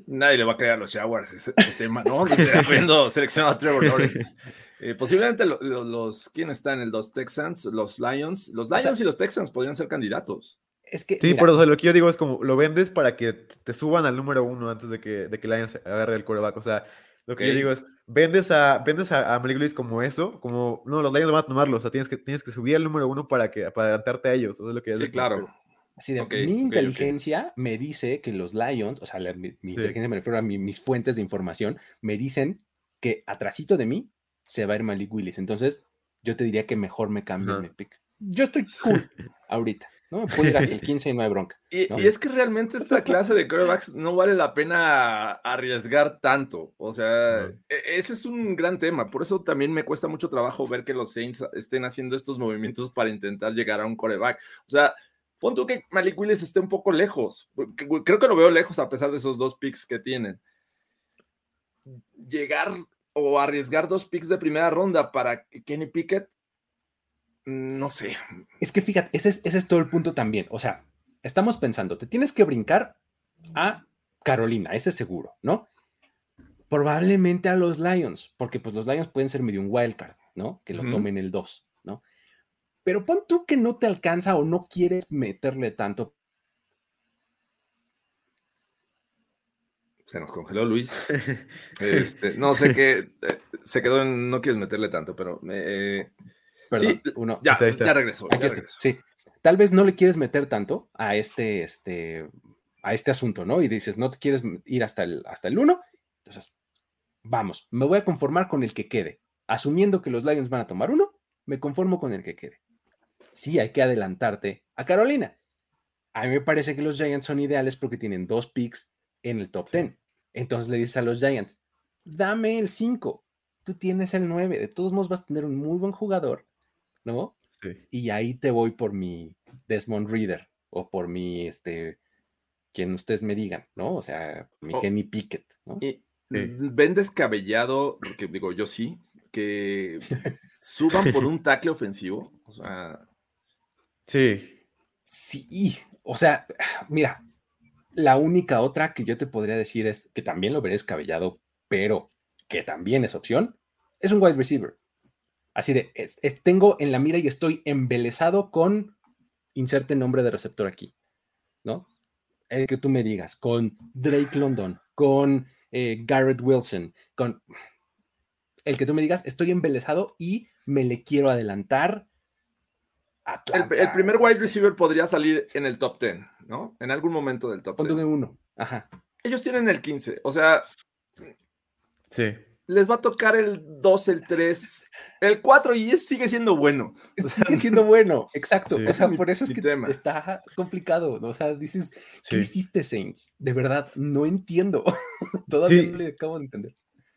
D: nadie le va a creer a los Jaguars ese, ese tema, ¿no? Habiendo seleccionado a Trevor Lawrence. Eh, posiblemente lo- lo- los, ¿quién está en el? Los Texans, los Lions. Los Lions
C: sea-
D: y los Texans podrían ser candidatos.
C: Es que,
E: Sí,
C: mira,
E: pero o sea, lo que yo digo es como lo vendes para que te suban al número uno antes de que, de que Lions agarre el quarterback. O sea, lo que yo digo es, vendes a, vendes a, a Malik Willis como eso, como, no, los Lions van a tomarlo, o sea, tienes que, tienes que subir al número uno para, que, para adelantarte a ellos. Eso es lo que es
D: Sí,
E: lo que-
D: claro.
C: Así de, mi inteligencia me dice que los Lions, o sea, la- mi, mi inteligencia me refiero a mi- mis fuentes de información, me dicen que atrasito de mí se va a ir Malik Willis. Entonces, yo te diría que mejor me cambie
E: Ajá.
C: mi pick. Yo estoy cool ahorita, ¿no? Me puedo ir el 15 y no hay bronca.
D: Y,
C: No.
D: y es que realmente esta clase de quarterbacks no vale la pena arriesgar tanto. O sea,
E: No.
D: e- ese es un gran tema. Por eso también me cuesta mucho trabajo ver que los Saints estén haciendo estos movimientos para intentar llegar a un quarterback. O sea, pon tú que Malik Willis esté un poco lejos. Creo que lo veo lejos a pesar de esos dos picks que tienen. Llegar o arriesgar dos picks de primera ronda para Kenny Pickett, no sé.
C: Es que fíjate, ese es, ese es todo el punto también. O sea, estamos pensando, te tienes que brincar a Carolina, ese es seguro, ¿no? Probablemente a los Lions, porque pues los Lions pueden ser medio un wildcard, ¿no? Que lo tomen el 2, ¿no? Pero pon tú que no te alcanza o no quieres meterle tanto.
D: Se nos congeló Luis. Este, no sé qué, eh, se quedó en no quieres meterle tanto, pero eh,
C: Perdón,
D: Sí,
C: uno.
D: ya,
E: está.
D: ya regresó.
C: Aquí
D: ya
C: estoy,
D: regresó.
C: sí. Tal vez no le quieres meter tanto a este, este, a este asunto, ¿no? Y dices, no te quieres ir hasta el, hasta el 1. Entonces, vamos, me voy a conformar con el que quede. Asumiendo que los Lions van a tomar uno, me conformo con el que quede. Sí, hay que adelantarte a Carolina. A mí me parece que los Giants son ideales porque tienen dos picks en el top 10. Entonces le dices a los Giants, dame el 5, tú tienes el 9, de todos modos vas a tener un muy buen jugador, ¿no?
E: Sí.
C: y ahí te voy por mi Desmond Reader o por mi, este, quien ustedes me digan, ¿no? O sea, mi
D: O-
C: Kenny Pickett, ¿no?
D: Y
E: Sí.
D: ven descabellado, porque digo, yo sí, que suban por un tackle ofensivo. O sea,
E: Sí.
C: Sí, o sea, mira, la única otra que yo te podría decir es que también lo veré descabellado, pero que también es opción, es un wide receiver. Así de, es- es- tengo en la mira y estoy embelesado con inserte nombre de receptor aquí, ¿no? El que tú me digas, con Drake London, con eh, Garrett Wilson, con el que tú me digas, estoy embelesado y me le quiero adelantar.
D: el, primer wide receiver podría salir en el top 10, ¿no? En algún momento del top
C: Ponte
D: 10.
C: de uno. Ajá.
D: Ellos tienen el 15, o sea,
E: Sí.
D: Les va a tocar el 2, el 3, el 4 y sigue siendo bueno. O sea,
C: Sigue siendo bueno, exacto.
E: Sí.
C: O sea, por eso es que
D: tema.
C: está complicado. ¿no? O sea, dices, ¿qué
E: Sí.
C: hiciste, Saints? De verdad, no entiendo. Todavía
E: Sí.
C: no le acabo de entender.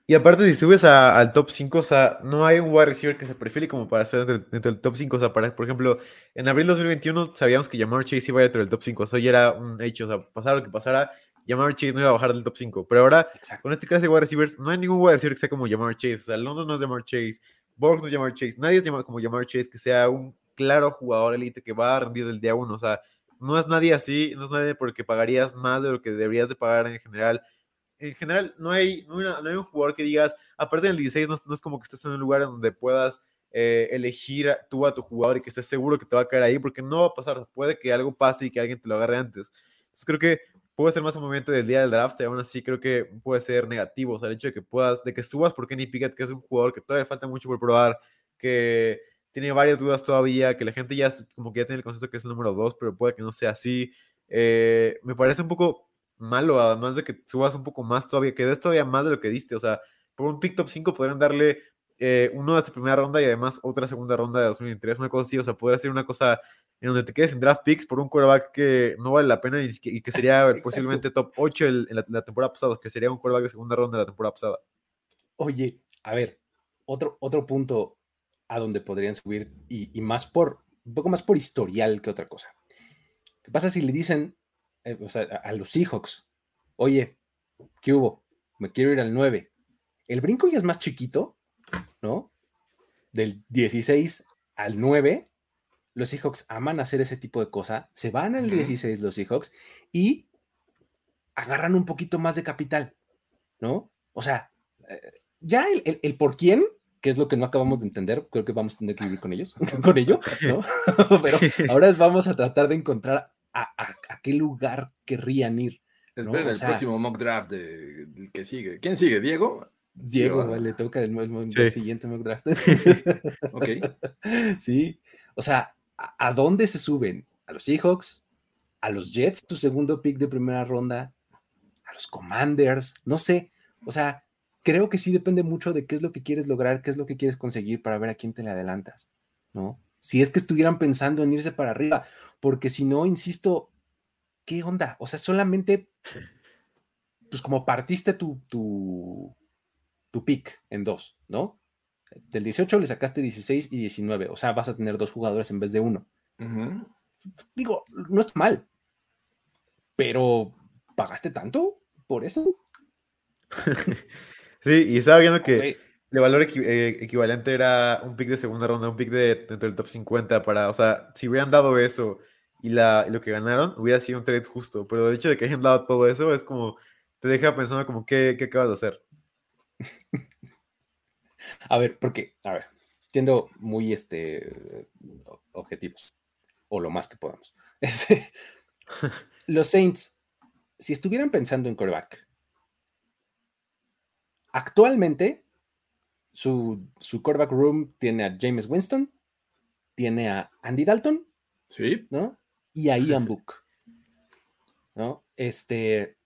E: Y aparte, si subes a- al top 5, o sea, no hay un wide receiver que se perfile como para estar dentro, dentro del top 5. O sea, para, por ejemplo, en abril 2021 sabíamos que Jamar Chase iba dentro del top 5. Eso ya era un hecho. O sea, pasara lo que pasara, Jamar Chase no iba a bajar del top 5. Pero ahora,
C: Exacto.
E: con este clase de wide receivers, no hay ningún wide receiver que sea como Jamar Chase. O sea, London no es Jamar Chase, Box no es Jamar Chase. Nadie es como Jamar Chase que sea un claro jugador elite que va a rendir del día 1. O sea, no es nadie así, no es nadie porque pagarías más de lo que deberías de pagar en general. En general, no hay, no hay, una- no hay un jugador que digas, aparte del 16, no, es- no es como que estés en un lugar en donde puedas eh, elegir a- tú a tu jugador y que estés seguro que te va a caer ahí, porque no va a pasar. Puede que algo pase y que alguien te lo agarre antes. Entonces creo que puede ser más un momento del día del draft, y aún así creo que puede ser negativo. O sea, el hecho de que puedas, de que subas por Kenny Pickett, que es un jugador que todavía falta mucho por probar, que tiene varias dudas todavía, que la gente ya como que ya tiene el consenso que es el número 2, pero puede que no sea así. Eh, me parece un poco malo, además de que subas un poco más todavía, que des todavía más de lo que diste. O sea, por un pick top 5 podrían darle eh, uno de esta primera ronda y además otra segunda ronda de 2023, una cosa así. O sea, podría ser una cosa en donde te quedes en draft picks por un quarterback que no vale la pena y, que- y que sería posiblemente top 8 el- en la, la temporada pasada, que sería un quarterback de segunda ronda de la temporada pasada.
C: Oye, a ver, otro, otro punto a donde podrían subir y, y más por, un poco más por historial que otra cosa. ¿Qué pasa si le dicen eh, o sea, a, a los Seahawks, oye, ¿qué hubo? Me quiero ir al 9. El brinco ya es más chiquito, ¿no? Del 16 al 9. Los Seahawks aman hacer ese tipo de cosa. Se van al
D: Ujú.
C: 16 los Seahawks y agarran un poquito más de capital, ¿no? O sea, eh, ya el, el- el por quién, que es lo que no acabamos de entender, creo que vamos a tener que vivir con ellos, con ello, ¿no? Pero ahora es- vamos a tratar de encontrar a, a- a qué lugar querrían ir.
D: Esperen
C: O
D: el próximo mock draft de- del que sigue. ¿Quién sigue? ¿Diego?
C: Diego, le toca el, el- siguiente mock draft.
D: Ok.
C: sí, o sea, ¿a, a dónde se suben? ¿A los Seahawks? ¿A los Jets, su segundo pick de primera ronda? ¿A los Commanders? No sé, o sea, creo que sí depende mucho de qué es lo que quieres lograr, qué es lo que quieres conseguir para ver a quién te le adelantas, ¿no? Si es que estuvieran pensando en irse para arriba, porque si no, insisto, ¿qué onda? O sea, solamente, pues como partiste tu, tu, tu pick en dos, ¿no? Del 18 le sacaste 16 y 19, o sea, vas a tener dos jugadores en vez de uno. Digo, no está mal, pero ¿pagaste tanto por eso?
E: Sí, y estaba viendo que
C: Sí.
E: el valor equi- eh, equivalente era un pick de segunda ronda, un pick de dentro del top 50 para, o sea, si hubieran dado eso y, la, y lo que ganaron, hubiera sido un trade justo, pero el hecho de que hayan dado todo eso es como, te deja pensando como, ¿qué, qué acabas de hacer?
C: A ver, porque, a ver, siendo muy este, objetivos, o lo más que podamos. Este, los Saints, si estuvieran pensando en coreback, actualmente su, su quarterback room tiene a James Winston, tiene a Andy Dalton,
D: Sí.
C: ¿no? Y a Ian Book, ¿no? Este,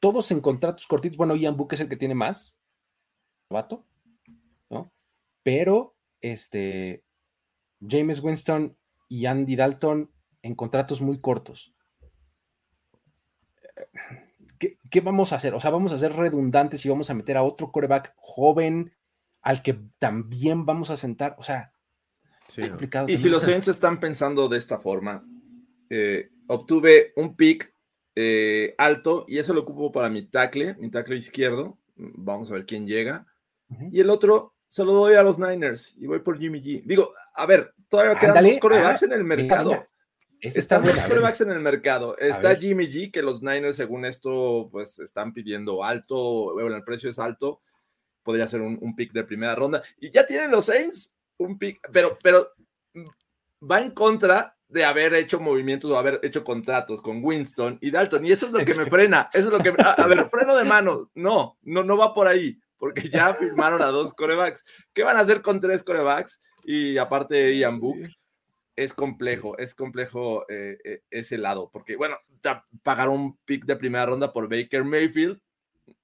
C: todos en contratos cortitos. Bueno, Ian Book es el que tiene más, novato, ¿no? Pero, este, James Winston y Andy Dalton en contratos muy cortos. ¿Qué, qué vamos a hacer? O sea, vamos a ser redundantes y vamos a meter a otro coreback joven al que también vamos a sentar. O sea,
E: Sí,
C: está
E: ¿no?
C: complicado.
D: Y si los Saints están pensando de esta forma, eh, obtuve un pick eh, alto y eso lo ocupo para mi tackle, mi tackle izquierdo. Vamos a ver quién llega.
C: Ujú.
D: Y el otro se lo doy a los Niners y voy por Jimmy G. Digo, a ver, todavía quedan
C: Ándale,
D: dos corebacks
C: ah,
D: en el mercado.
C: mira,
D: Están dos corebacks en el mercado. Está. Jimmy G, que los Niners, según esto, pues están pidiendo alto. Bueno, el precio es alto. Podría ser un, un pick de primera ronda. Y ya tienen los Saints un pick, pero, pero mm, va en contra de haber hecho movimientos o haber hecho contratos con Winston y Dalton. Y eso es lo que me frena. Eso es lo que. A, a ver, freno de mano. No, no, no va por ahí. Porque ya firmaron a dos corebacks. ¿Qué van a hacer con tres corebacks? Y aparte, Ian Book es complejo, es complejo eh, eh, ese lado, porque bueno, pagar un pick de primera ronda por Baker Mayfield,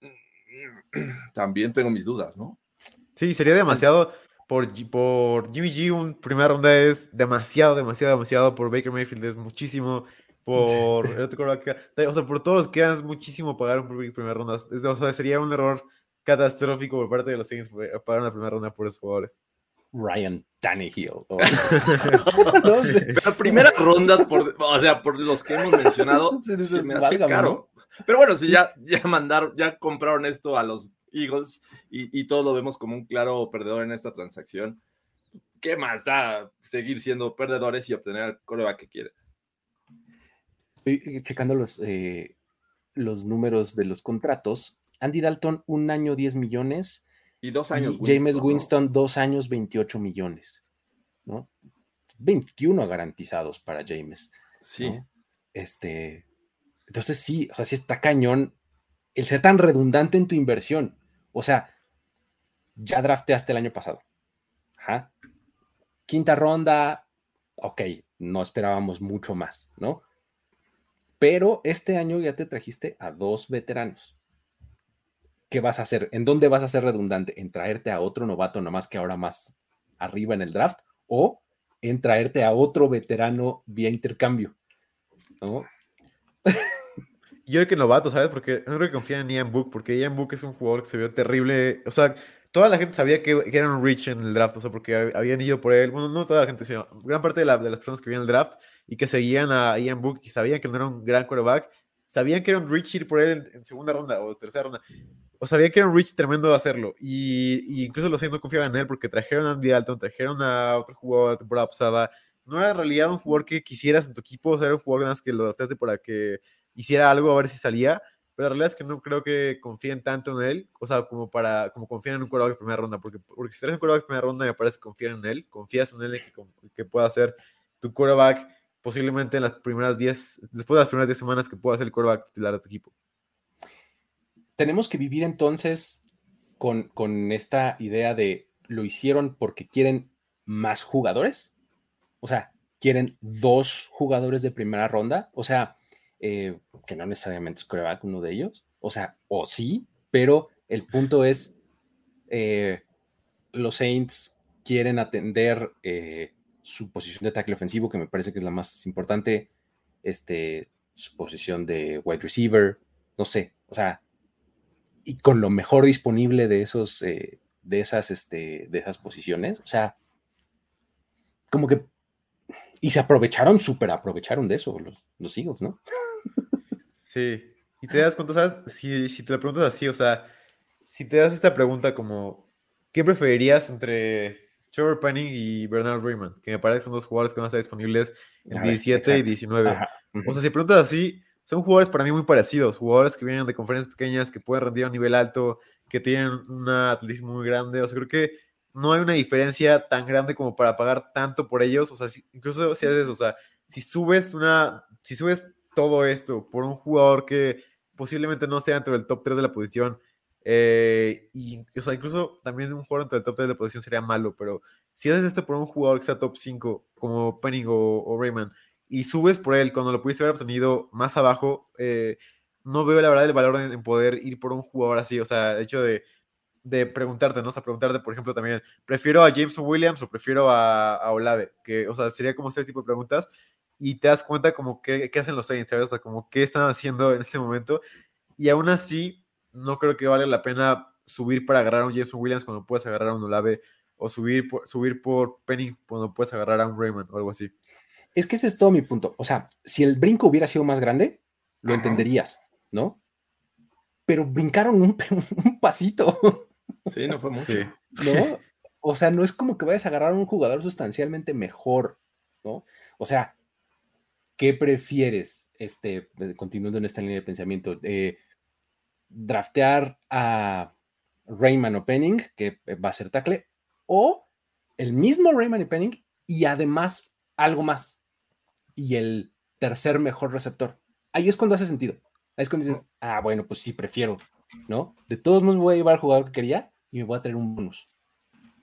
D: también tengo mis dudas, ¿no?
E: Sí, sería demasiado. Por, por Jimmy G, un primera ronda es demasiado, demasiado, demasiado. Por Baker Mayfield es muchísimo. Por el otro o sea, por todos los que es muchísimo pagar un pick primera ronda. O sea, sería un error catastrófico por parte de los Saints pagar una primera ronda por esos jugadores.
C: Ryan Tannehill. o-
D: Pero primera ronda, por, o sea, por los que hemos mencionado, se me hace
C: válgame,
D: caro. Pero bueno, si ya, ya mandaron, ya compraron esto a los Eagles y, y todos lo vemos como un claro perdedor en esta transacción, ¿qué más da seguir siendo perdedores y obtener el coreback que quieres?
C: Estoy checando los, eh, los números de los contratos. Andy Dalton, un año 10 millones.
D: Y dos
C: y
D: años.
C: James
D: ¿no?
C: Winston, dos años 28 millones. ¿no? 21 garantizados para James.
D: Sí.
C: ¿no? Este, entonces sí, o sea, sí está cañón el ser tan redundante en tu inversión. O sea, ya drafteaste el año pasado. Ajá. Quinta ronda, ok, no esperábamos mucho más, ¿no? Pero este año ya te trajiste a dos veteranos. ¿Qué vas a hacer? ¿En dónde vas a ser redundante? ¿En traerte a otro novato nomás que ahora más arriba en el draft? ¿O en traerte a otro veterano vía intercambio? ¿No?
E: Yo creo que novato, ¿sabes? Porque no creo que confíen en Ian Book, porque Ian Book es un jugador que se vio terrible. O sea, toda la gente sabía que, que era un rich en el draft, o sea, porque hab- habían ido por él. Bueno, no toda la gente, sino gran parte de las personas que vieron el draft y que seguían a Ian Book y sabían que no era un gran quarterback, sabían que era un rich ir por él en, segunda ronda o tercera ronda. O sabían que era un rich tremendo hacerlo. Y, y incluso los Saints no confiaban en él porque trajeron a Andy Dalton, trajeron a otro jugador de temporada pasada. No era en realidad un jugador que quisieras en tu equipo, o sea, era un jugador más que lo draftaste para que hiciera algo a ver si salía, pero la realidad es que no creo que confíen tanto en él, o sea, como para como confían en un quarterback de primera ronda, porque, porque si traes un quarterback de primera ronda me parece que confían en él, confías en él que, que pueda ser tu quarterback posiblemente en las primeras 10, después de las primeras 10 semanas que pueda ser el quarterback titular de tu equipo.
C: tenemos que vivir entonces con, con esta idea de lo hicieron porque quieren más jugadores. O sea, quieren dos jugadores de primera ronda. O sea, eh, que no necesariamente es quarterback uno de ellos. O sea, o sí, pero el punto es, eh, los Saints quieren atender eh, su posición de tackle ofensivo, que me parece que es la más importante, este, su posición de wide receiver, no sé, o sea, y con lo mejor disponible de esos, eh, de esas, este, de esas posiciones, o sea, como que, y se aprovecharon, súper aprovecharon de eso los, los Eagles, ¿no?
E: Sí. Y te das cuenta, ¿sabes? Si, si te lo preguntas así, o sea, si te das esta pregunta como, ¿qué preferirías entre Trevor Penning y Bernard Raymond? Que me parece son dos jugadores que van a estar disponibles en
C: A ver,
E: 17 y
C: exacto.
E: 19.
C: Ajá.
E: O sea, si preguntas así, son jugadores para mí muy parecidos, jugadores que vienen de conferencias pequeñas, que pueden rendir a un nivel alto, que tienen un atletismo muy grande, o sea, creo que no hay una diferencia tan grande como para pagar tanto por ellos, o sea, si- incluso si haces, o sea, si subes una, si subes todo esto por un jugador que posiblemente no esté dentro del top 3 de la posición, eh, y, o sea, incluso también un jugador dentro del top 3 de posición sería malo, pero si haces esto por un jugador que sea top 5, como Penning o, o Rayman, y subes por él cuando lo pudiste haber obtenido más abajo, eh, no veo la verdad el valor en, en poder ir por un jugador así. O sea, el hecho de, de preguntarte, ¿no? O sea, preguntarte, por ejemplo, también, ¿prefiero a Jameson Williams o prefiero a, a Olave? Que, o sea, sería como este tipo de preguntas y te das cuenta como qué hacen los Saints, ¿sabes? O sea, como qué están haciendo en este momento. Y aún así, no creo que valga la pena subir para agarrar a un Jameson Williams cuando puedes agarrar a un Olave o subir por, subir por Penny cuando puedes agarrar a un Raymond o algo así.
C: Es que ese es todo mi punto. O sea, si el brinco hubiera sido más grande, lo
D: Ajá.
C: entenderías, ¿no? Pero brincaron un, un pasito,
D: Sí, no fue mucho.
E: Sí.
C: ¿no? O sea, no es como que vayas a agarrar a un jugador sustancialmente mejor, ¿no? O sea, ¿qué prefieres? Este, continuando en esta línea de pensamiento, eh, draftear a Rayman o que eh, va a ser tackle, o el mismo Rayman y y además algo más. Y el tercer mejor receptor. Ahí es cuando hace sentido. Ahí es cuando dices, ah, bueno, pues sí, prefiero, ¿no? De todos modos voy a llevar al jugador que quería y me voy a traer un bonus.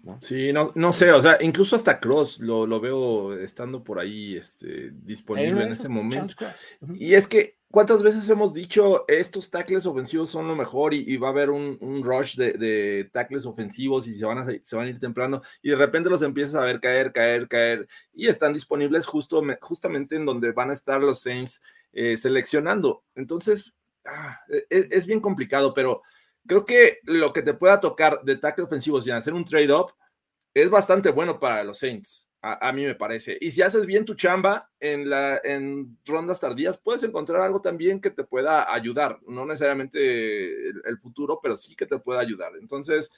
C: ¿No?
D: Sí, no, no sé, o sea, incluso hasta Cross lo, lo veo estando por ahí este, disponible en ese momento. Y es que, ¿cuántas veces hemos dicho estos tackles ofensivos son lo mejor y, y va a haber un, un rush de, de, tackles ofensivos y se van, a, se van a ir temprano y de repente los empiezas a ver caer, caer, caer y están disponibles justo, justamente en donde van a estar los Saints eh, seleccionando. Entonces, ah, es, es bien complicado, pero creo que lo que te pueda tocar de tackle ofensivo sin hacer un trade-up es bastante bueno para los Saints, a, mí me parece. Y si haces bien tu chamba en, la, en rondas tardías, puedes encontrar algo también que te pueda ayudar, no necesariamente el, futuro, pero sí que te pueda ayudar. Entonces,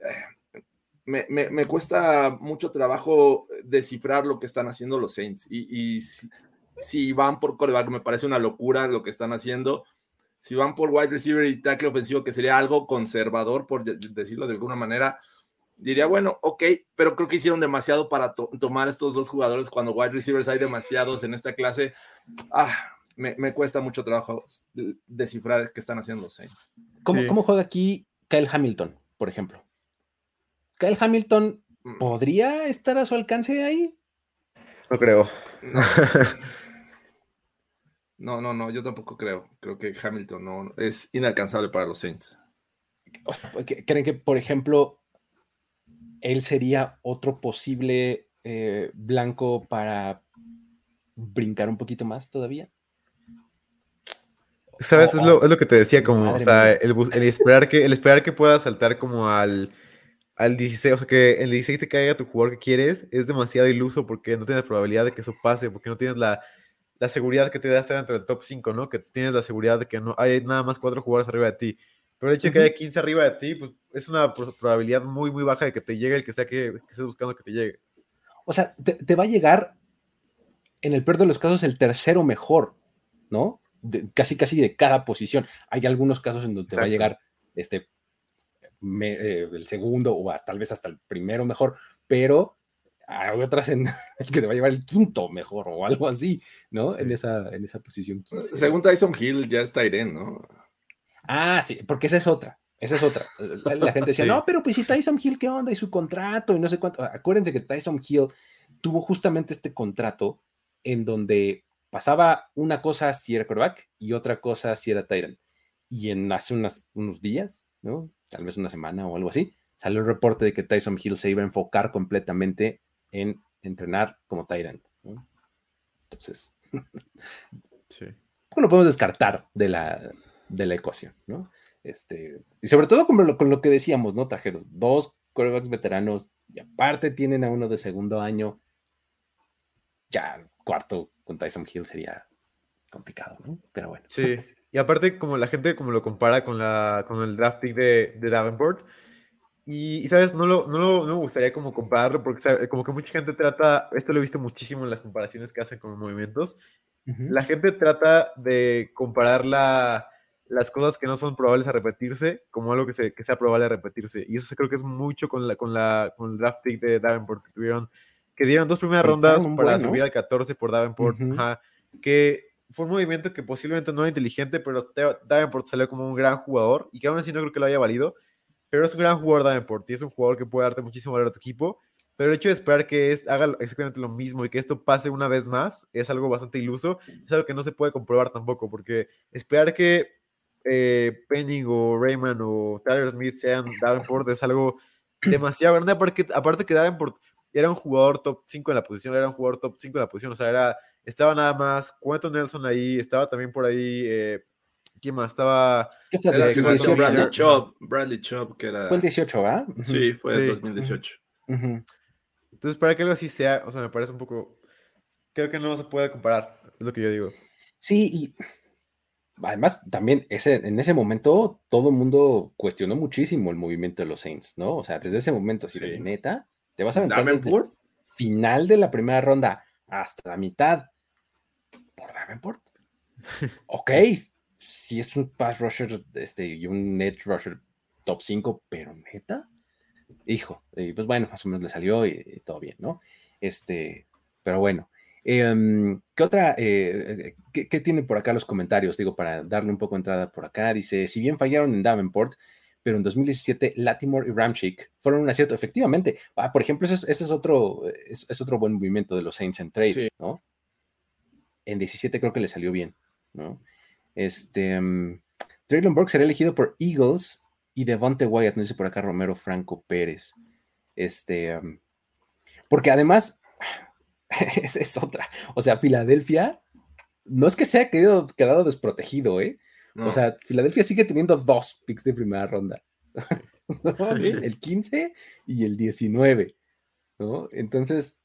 D: eh, me, me, cuesta mucho trabajo descifrar lo que están haciendo los Saints. Y, y si, si, van por coreback, me parece una locura lo que están haciendo si van por wide receiver y tackle ofensivo, que sería algo conservador, por decirlo de alguna manera, diría, bueno, ok, pero creo que hicieron demasiado para to tomar estos dos jugadores cuando wide receivers hay demasiados en esta clase. Ah, me, me cuesta mucho trabajo descifrar qué están haciendo los Saints.
C: ¿Cómo, sí. ¿Cómo, juega aquí Kyle Hamilton, por ejemplo? ¿Kyle Hamilton podría estar a su alcance ahí?
E: No creo.
D: No. No, no, no, yo tampoco creo. Creo que Hamilton no es inalcanzable para los Saints.
C: ¿Creen que, por ejemplo, él sería otro posible eh, blanco para brincar un poquito más todavía?
E: Sabes, oh, es, lo, es, lo, que te decía, como, o sea, el, el, esperar que, el esperar que pueda saltar como al, al 16, o sea, que el 16 te caiga tu jugador que quieres, es demasiado iluso porque no tienes probabilidad de que eso pase, porque no tienes la, la seguridad que te da estar dentro del top 5, ¿no? Que tienes la seguridad de que no hay nada más cuatro jugadores arriba de ti. Pero el hecho de que haya 15 arriba de ti, pues es una probabilidad muy, muy baja de que te llegue el que sea que, que estés buscando que te llegue.
C: O sea, te, te, va a llegar, en el peor de los casos, el tercero mejor, ¿no? De, casi, casi de cada posición. Hay algunos casos en donde te va a llegar este, me, eh, el segundo o a, tal vez hasta el primero mejor, pero hay otras en el que te va a llevar el quinto mejor o algo así, ¿no? Sí. En, esa, en esa posición. 15.
D: Según Tyson Hill ya está Irene, ¿no?
C: Ah, sí, porque esa es otra. Esa es otra. La, la gente decía, sí. no, pero pues si Tyson Hill, ¿qué onda? Y su contrato y no sé cuánto. Acuérdense que Tyson Hill tuvo justamente este contrato en donde pasaba una cosa si era quarterback y otra cosa si era Tyrant. Y en hace unas, unos días, ¿no? Tal vez una semana o algo así, salió el reporte de que Tyson Hill se iba a enfocar completamente en entrenar como Tyrant. ¿no? Entonces, sí. lo podemos descartar de la, de la ecuación, ¿no? Este, y sobre todo con lo, con lo que decíamos, ¿no? Trajeron dos quarterbacks veteranos y aparte tienen a uno de segundo año. Ya cuarto con Tyson Hill sería complicado, ¿no? Pero bueno.
E: Sí, y aparte como la gente como lo compara con, la, con el draft pick de, de Davenport, y, y, sabes, no, lo, no, lo, no, me gustaría como compararlo porque ¿sabes? como que mucha gente trata, esto lo he visto muchísimo en las comparaciones que hacen con los movimientos, uh -huh. la gente trata de comparar la, las cosas que no son probables a repetirse como algo que, se, que sea probable a repetirse. Y eso creo que es mucho con, la, con, la, con el draft pick de Davenport que tuvieron, que dieron dos primeras rondas para bueno. subir al 14 por Davenport, uh -huh. ajá, que fue un movimiento que posiblemente no era inteligente, pero Davenport salió como un gran jugador y que aún así no creo que lo haya valido pero es un gran jugador Davenport y es un jugador que puede darte muchísimo valor a tu equipo. Pero el hecho de esperar que es, haga exactamente lo mismo y que esto pase una vez más es algo bastante iluso. Es algo que no se puede comprobar tampoco, porque esperar que eh, Penning o Raymond o Tyler Smith sean Davenport es algo demasiado grande. Aparte, aparte que Davenport era un jugador top 5 en la posición, era un jugador top 5 en la posición. O sea, era, estaba nada más Quentin Nelson ahí, estaba también por ahí. Eh, ¿Quién más? Estaba.
D: ¿Qué fue? Era, 18, Bradley Chubb, Bradley Chubb, que era.
C: Fue el 18, ¿verdad?
D: Sí, fue el sí. 2018.
E: Uh -huh. Entonces, para que algo así sea, o sea, me parece un poco. Creo que no se puede comparar, es lo que yo digo.
C: Sí, y además también ese, en ese momento todo el mundo cuestionó muchísimo el movimiento de los Saints, ¿no? O sea, desde ese momento, si sí. de neta, te vas a aventar desde el final de la primera ronda hasta la mitad por Davenport. ok, si es un pass rusher este, y un net rusher top 5, pero neta, hijo, y pues bueno, más o menos le salió y, y todo bien, ¿no? Este, pero bueno, eh, ¿qué otra, eh, qué, qué tienen por acá los comentarios? Digo, para darle un poco de entrada por acá, dice, si bien fallaron en Davenport, pero en 2017 Latimore y Ramchick fueron un acierto, efectivamente. Ah, por ejemplo, ese es, ese es otro, es, es otro buen movimiento de los Saints en trade,
D: Sí.
C: ¿no? En 17 creo que le salió bien, ¿no? Este, um, Traylon Burke será elegido por Eagles y Devonte Wyatt, no dice por acá Romero Franco Pérez. Este, um, porque además, esa es otra. O sea, Filadelfia no es que se haya quedado, quedado desprotegido, ¿eh?
D: No.
C: O sea, Filadelfia sigue teniendo dos picks de primera ronda. ¿no?
D: Sí.
C: El 15 y el 19. ¿no? Entonces,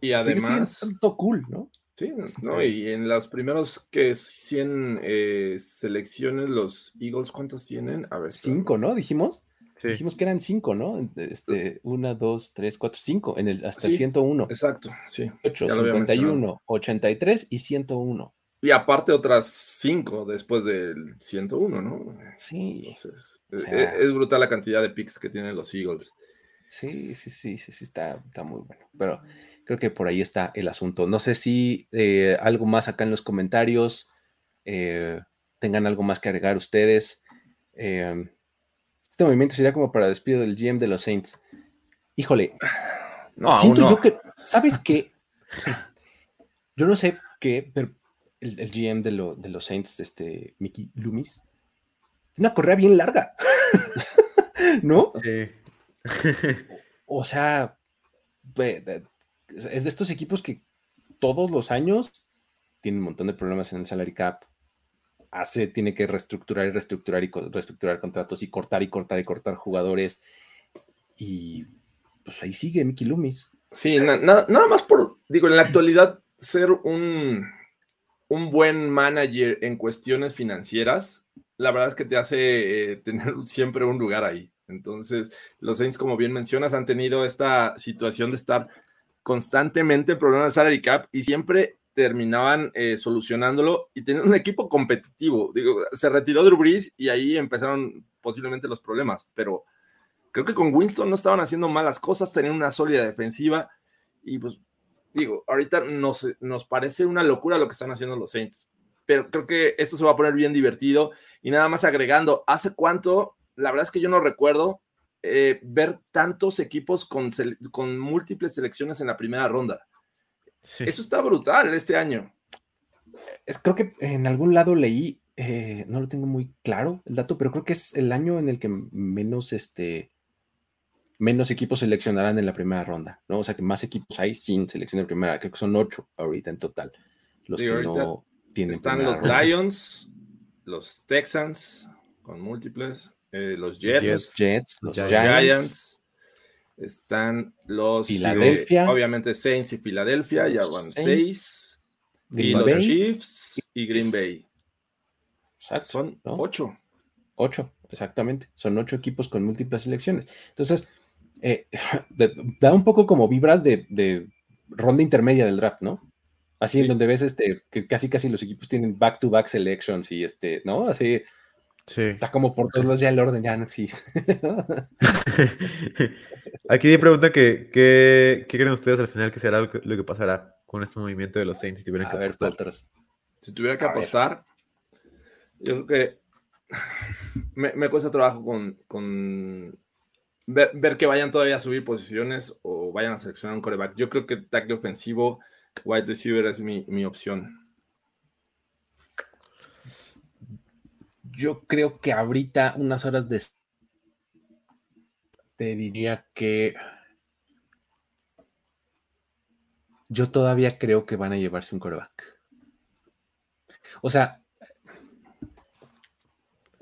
D: y
C: sigue siendo
D: además,
C: tanto cool, ¿no?
D: Sí, no, y en los primeros que 100 eh, selecciones, los Eagles, ¿cuántos tienen? A ver,
C: Cinco, ¿no? Dijimos.
E: Sí.
C: Dijimos que eran cinco, ¿no? Este, una, dos, tres, cuatro, cinco, en el, hasta el
D: Sí,
C: 101.
D: Exacto, sí.
C: 8,
D: ya lo había
C: 51, 83 y 101.
D: Y aparte otras cinco después del 101, ¿no?
C: Sí,
D: Entonces,
C: O
D: es-
C: sea-
D: es, brutal la cantidad de picks que tienen los Eagles.
C: sí, sí, sí, sí, sí, está, está muy bueno. Pero creo que por ahí está el asunto. No sé si eh, algo más acá en los comentarios, eh, tengan algo más que agregar ustedes. Eh, este movimiento sería como para despido del GM de los Saints. Híjole,
D: No,
C: siento
D: no.
C: yo que, ¿sabes qué? Yo no sé qué, pero el, el GM de, lo- de los Saints, este Mickey Loomis, tiene una correa bien larga, ¿no?
E: Sí.
C: O sea, es de estos equipos que todos los años tienen un montón de problemas en el salary cap. Hace, tiene que reestructurar y reestructurar y reestructurar contratos y cortar y cortar y cortar jugadores. Y pues ahí sigue Mickey Loomis.
D: Sí, na- nada más por, digo, en la actualidad, ser un, un buen manager en cuestiones financieras, la verdad es que te hace eh, tener siempre un lugar ahí. Entonces, los Saints, como bien mencionas, han tenido esta situación de estar constantemente en problemas de salary cap y siempre terminaban eh, solucionándolo y tenían un equipo competitivo. Digo, se retiró Drew Brees y ahí empezaron posiblemente los problemas, pero creo que con Winston no estaban haciendo malas cosas, tenían una sólida defensiva y pues digo, ahorita nos, nos parece una locura lo que están haciendo los Saints, pero creo que esto se va a poner bien divertido y nada más agregando, ¿hace cuánto? La verdad es que yo no recuerdo eh, ver tantos equipos con, múltiples selecciones en la primera ronda.
E: Sí.
D: Eso está brutal este año.
C: Es, creo que en algún lado leí, eh, no lo tengo muy claro el dato, pero creo que es el año en el que menos, este, menos equipos seleccionarán en la primera ronda, ¿no? O sea que más equipos hay sin selección de primera, creo que son ocho ahorita en total, los
D: Sí,
C: que no tienen
D: Están los
C: ronda.
D: Lions, los Texans con múltiples, eh, los Jets,
C: Los Jets, los
E: Giants.
C: Giants,
D: Giants, están los
C: Filadelfia.
D: eh, obviamente Saints y Filadelfia, ya van
C: Saints,
D: seis, y los Chiefs y Green Bay.
C: exacto,
D: Son
C: ¿no?
D: ocho.
C: Ocho, exactamente. Son ocho equipos con múltiples selecciones. Entonces, eh, de- da un poco como vibras de, de ronda intermedia del draft, ¿no? Así en donde ves este, que casi casi los equipos tienen back-to-back selections y este, ¿no? Así
E: Sí.
C: está como por todos los ya el orden ya no existe.
E: Aquí pregunta que, que- qué creen ustedes al final que será lo que, lo que pasará con este movimiento de los Saints si tuvieran
C: A
E: que
C: ver,
E: apostar.
D: Si tuviera que
C: A ver.
D: apostar, yo creo que me, me cuesta trabajo con, con ver, ver que vayan todavía a subir posiciones o vayan a seleccionar un coreback. Yo creo que tackle ofensivo, wide receiver es mi, mi opción.
C: Yo creo que ahorita, unas horas de te diría que yo todavía creo que van a llevarse un coreback. O sea,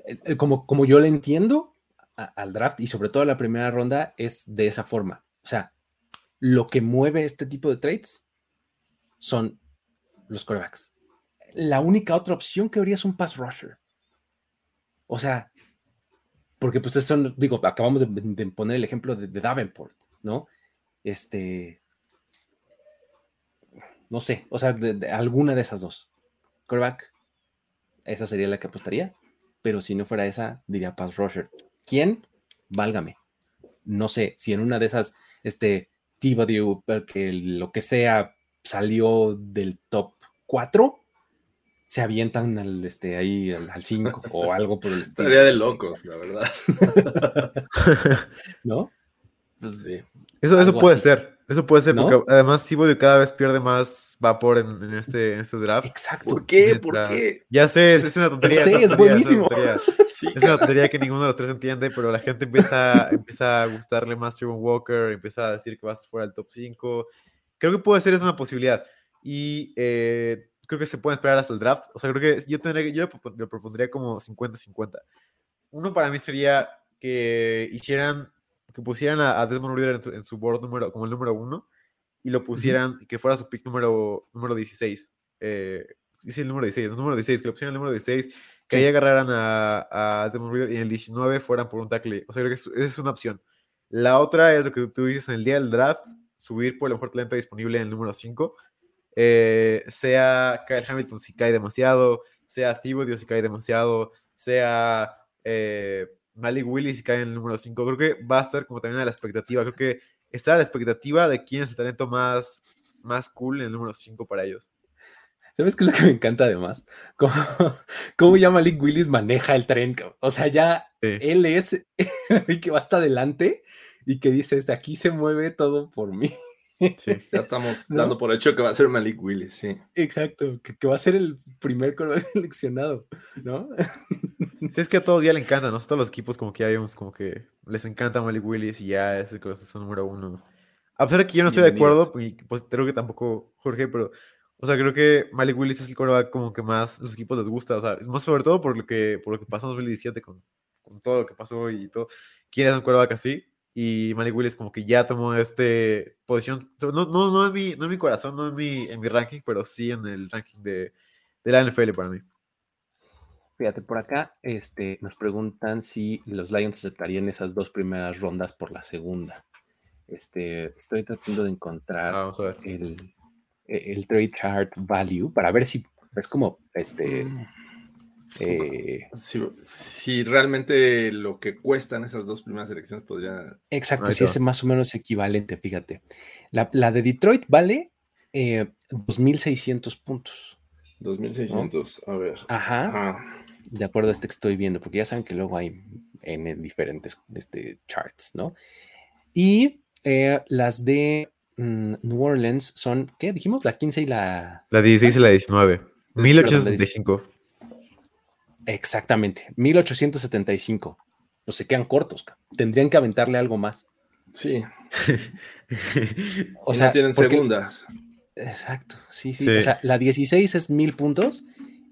C: eh, eh, como, como yo le entiendo al draft y sobre todo a la primera ronda es de esa forma. O sea, lo que mueve este tipo de trades son los corebacks. La única otra opción que habría es un pass rusher. O sea, porque pues eso, digo, acabamos de, poner el ejemplo de, Davenport, ¿no? Este, no sé, o sea, de, alguna de esas dos. Quarterback, esa sería la que apostaría, pero si no fuera esa, diría pass rusher. ¿Quién? Válgame. No sé, si en una de esas, este, Thibodeau, que lo que sea, salió del top 4, se avientan al, este, ahí al 5 o algo por el estilo.
D: Estaría de locos, la verdad.
C: ¿No? Pues,
D: Sí.
E: Eso, eso puede
C: así.
E: ser. Eso puede ser,
C: ¿No?
E: porque además Thibodeau cada vez pierde más vapor en, en este, en este draft.
C: Exacto.
D: ¿Por qué? ¿Por qué?
E: Ya sé, es, es una tontería.
C: sé,
E: una
C: es
E: tontería, una
C: buenísimo.
E: tontería.
D: Sí,
E: Es una tontería que ninguno de los tres entiende, pero la gente empieza, empieza a gustarle más Trevor Walker, empieza a decir que va a estar fuera del top 5. Creo que puede ser es una posibilidad. Y eh, creo que se puede esperar hasta el draft. O sea, creo que yo, tendría, yo le propo- le propondría como 50-50. Uno para mí sería que hicieran, que pusieran a, Desmond Reader en su, en su board número, como el número uno y lo pusieran, que fuera su pick número, número 16. Eh, sí, el número 16, el número 16, que lo pusieran el número 16, que
C: Sí.
E: ahí agarraran a, a Desmond Reader y en el 19 fueran por un tackle. O sea, creo que es- esa es una opción. La otra es lo que tú dices en el día del draft, subir por el mejor talento disponible en el número 5. Eh, sea Kyle Hamilton si cae demasiado, sea Thibodeau si cae demasiado, sea eh, Malik Willis si cae en el número 5. Creo que va a estar como también a la expectativa. Creo que está a la expectativa de quién es el talento más, más cool en el número 5 para ellos.
C: ¿Sabes qué es lo que me encanta además? Cómo, cómo ya Malik Willis maneja el tren. O sea, ya
E: Sí.
C: él es el que va hasta adelante y que dice, "Este, aquí se mueve todo por mí.
E: Sí.
D: Ya estamos
C: ¿No?
D: dando por hecho que va a ser Malik Willis, sí.
C: Exacto, que, que va a ser el primer quarterback seleccionado, ¿no?
E: Sí, es que a todos ya le encanta, ¿no? Todos los equipos como que ya vimos como que les encanta Malik Willis y ya es el el número uno. A pesar de que yo no estoy de acuerdo, y pues creo que tampoco Jorge, pero, o sea, creo que Malik Willis es el quarterback como que más los equipos les gusta, o sea, es más sobre todo por lo que, por lo que pasó en 2017 con, con todo lo que pasó y todo. ¿Quién es un quarterback así? Y Malik Willis como que ya tomó este posición, no, no, no, en, mi, no en mi corazón, no en mi, en mi ranking, pero sí en el ranking de, de la NFL para mí.
C: Fíjate, por acá este, nos preguntan si los Lions aceptarían esas dos primeras rondas por la segunda. Este, estoy tratando de encontrar
E: Ah, Vamos a ver.
C: el, e, el trade chart value para ver si es como este
D: Mm.
C: Eh,
D: Si, si realmente lo que cuestan esas dos primeras elecciones podría.
C: exacto, si es más o menos equivalente, fíjate. La, la de Detroit vale eh, 2.600 puntos.
D: 2600, a ver.
C: Ajá, de acuerdo a este que estoy viendo, porque ya saben que luego hay en diferentes este, charts, ¿no? Y eh, las de mm, New Orleans son, ¿qué dijimos? La 15 y la...
E: La 16 y la 19.
C: Perdón,
E: 1875.
C: Exactamente, 1875. No se quedan cortos. Tendrían que aventarle algo más.
D: Sí.
C: O
D: y
C: sea,
D: no tienen
C: porque-
D: segundas.
C: Exacto, sí, sí,
E: Sí.
C: O sea, la 16 es 1000 puntos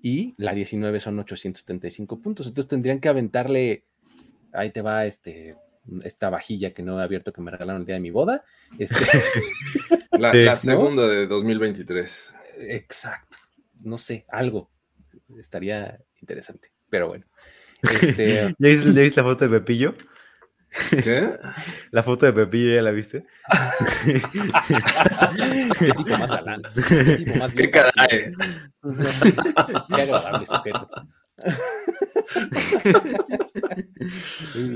C: y la 19 son 875 puntos. Entonces tendrían que aventarle. Ahí te va este, esta vajilla que no he abierto que me regalaron el día de mi boda. Este,
D: La,
E: Sí.
D: la
E: ¿No?
D: segunda de 2023.
C: exacto. No sé, algo estaría interesante. Pero bueno. Este,
E: ¿Ya viste, ya viste la foto de Pepillo?
D: ¿Qué?
E: La foto de Pepillo, ¿ya la viste?
C: qué tipo más galán. Qué tipo más
D: ¿Qué
C: bien
D: caray?
C: parecido. Qué agradable sujeto. Muy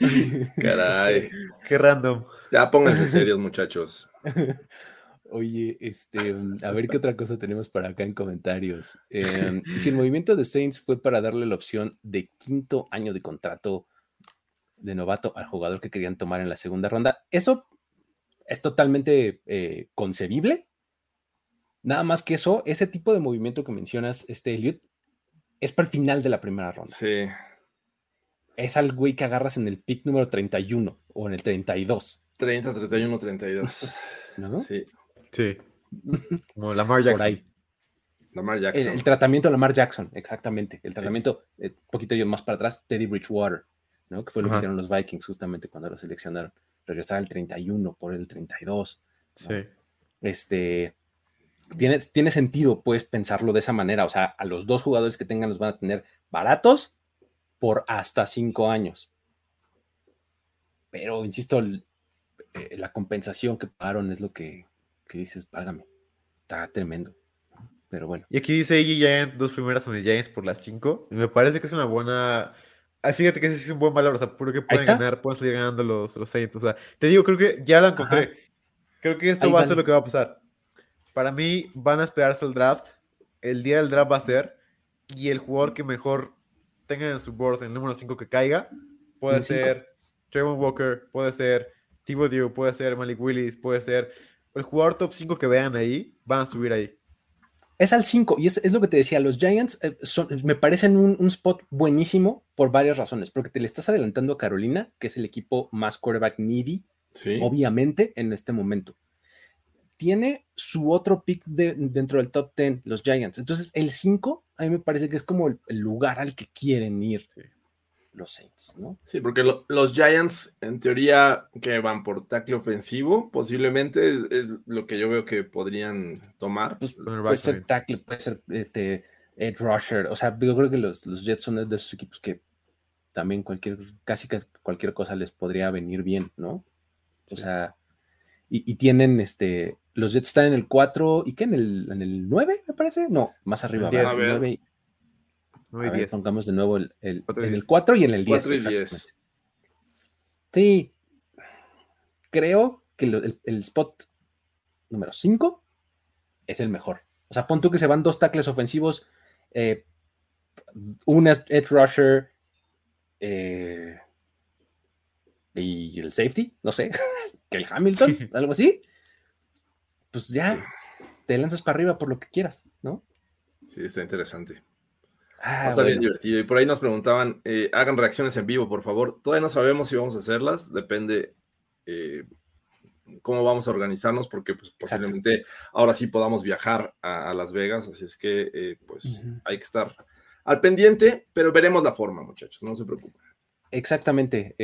C: bien.
D: Caray.
E: Qué random.
D: Ya pónganse serios, muchachos.
C: Oye, este, a ver qué otra cosa tenemos para acá en comentarios. Eh, si el movimiento de Saints fue para darle la opción de quinto año de contrato de novato al jugador que querían tomar en la segunda ronda, eso es totalmente eh, concebible. Nada más que eso, ese tipo de movimiento que mencionas, este Elliot, es para el final de la primera ronda.
D: Sí.
C: Es al güey que agarras en el pick número 31 o en el 32,
D: 30, 31, 32.
C: ¿no?
D: Sí.
E: Sí. Como Lamar
C: Por
E: Jackson.
C: ahí.
D: Lamar
C: El,
D: Jackson.
C: el tratamiento de Lamar Jackson, exactamente. El tratamiento, un poquito yo más para atrás, Teddy Bridgewater, ¿no? Que fue lo que hicieron los Vikings justamente cuando lo seleccionaron. Regresar al 31 por el 32.
E: Sí.
C: Este, tiene, tiene sentido, pues, pensarlo de esa manera. O sea, a los dos jugadores que tengan los van a tener baratos por hasta cinco años. Pero, insisto, el- eh, la compensación que pagaron es lo que, que dices, págame. Está tremendo. Pero bueno.
E: Y aquí dice AJ Giant, dos primeras a mis Giants por las cinco. Y me parece que es una buena. Ah, fíjate que ese es un buen valor. O sea, creo que pueden ganar, pueden salir ganando los, los Saints. O sea, te digo, creo que ya la encontré.
C: Ajá.
E: Creo que esto
C: Ahí
E: va a ser lo que va a pasar. Para mí, van a esperarse el draft. el día del draft va a ser y el jugador que mejor tenga en su board el número 5 que caiga, puede ser Trayvon Walker, puede ser Thibodeau, puede ser Malik Willis, puede ser el jugador top 5 que vean ahí, van a subir ahí.
C: Es al 5 y es, es lo que te decía, los Giants eh, son- me parecen un, un spot buenísimo por varias razones, porque te le estás adelantando a Carolina, que es el equipo más quarterback needy,
D: Sí.
C: obviamente, en este momento. Tiene su otro pick de- dentro del top 10, los Giants. Entonces, el 5, a mí me parece que es como el, el lugar al que quieren ir los Saints, ¿no?
D: Sí, porque lo- los Giants, en teoría, que van por tackle ofensivo, posiblemente es, es lo que yo veo que podrían tomar.
C: Pues puede ser
E: también.
C: tackle, puede ser este, Ed Rusher. O sea, yo creo que los, los Jets son de esos equipos que también cualquier, casi cualquier cosa les podría venir bien, ¿no? O sea, y, y tienen este, los Jets están en el 4 y qué, en el, en el 9, me parece. No, más arriba. va,
D: A ver.
C: 9 y-
E: No
C: a
E: hay
C: ver,
E: 10.
C: pongamos de nuevo el, el-
E: Cuatro y
C: en
E: diez.
C: el 4 y en el 10.
D: Cuatro y diez.
C: exactamente. Sí, creo que lo- el, el spot número 5 es el mejor. O sea, pon tú que se van dos tackles ofensivos, eh, un edge rusher eh, y el safety, no sé, que el Hamilton, algo así. Pues ya, te lanzas para arriba por lo que quieras, ¿no?
D: Sí, está interesante.
C: Ah,
D: Va a estar bien divertido. Y por ahí nos preguntaban, eh, hagan reacciones en vivo, por favor. Todavía no sabemos si vamos a hacerlas, depende eh, cómo vamos a organizarnos, porque pues, posiblemente ahora sí podamos viajar a, a Las Vegas, así es que eh, pues hay que estar al pendiente, pero veremos la forma, muchachos, no se preocupen.
C: Exactamente,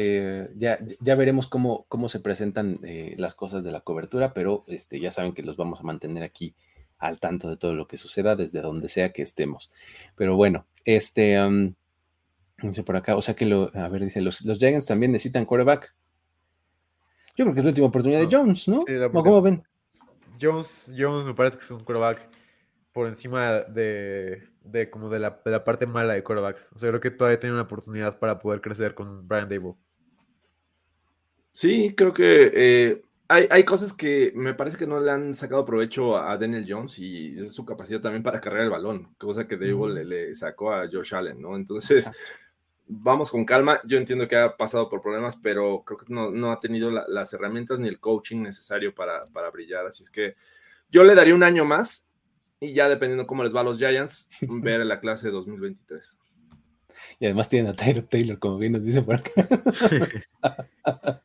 C: ya, ya veremos cómo, cómo se presentan las cosas de la cobertura, pero este, ya saben que los vamos a mantener aquí al tanto de todo lo que suceda desde donde sea que estemos. Pero bueno, este, dice por acá, o sea que lo, a ver, dice, los, los Giants también necesitan quarterback. Yo creo que es la última oportunidad de Jones, ¿no?
E: sí, la
C: ¿O ¿Cómo ven?
E: Jones, Jones me parece que es un quarterback por encima de, de como de la, de la parte mala de quarterbacks. O sea, creo que todavía tiene una oportunidad para poder crecer con Brian Dable.
D: Sí, creo que eh, hay, hay cosas que me parece que no le han sacado provecho a, Daniel Jones y es su capacidad también para cargar el balón, cosa que Dable
C: Ujú.
D: le, le sacó a Josh Allen, ¿no? Entonces,
C: Exacto.
D: vamos con calma. Yo entiendo que ha pasado por problemas, pero creo que no, no ha tenido la- las herramientas ni el coaching necesario para, para brillar. Así es que yo le daría un año más y ya dependiendo cómo les va a los Giants, ver la clase 2023.
C: Y además tienen a Tyler Taylor, como bien nos dice por acá.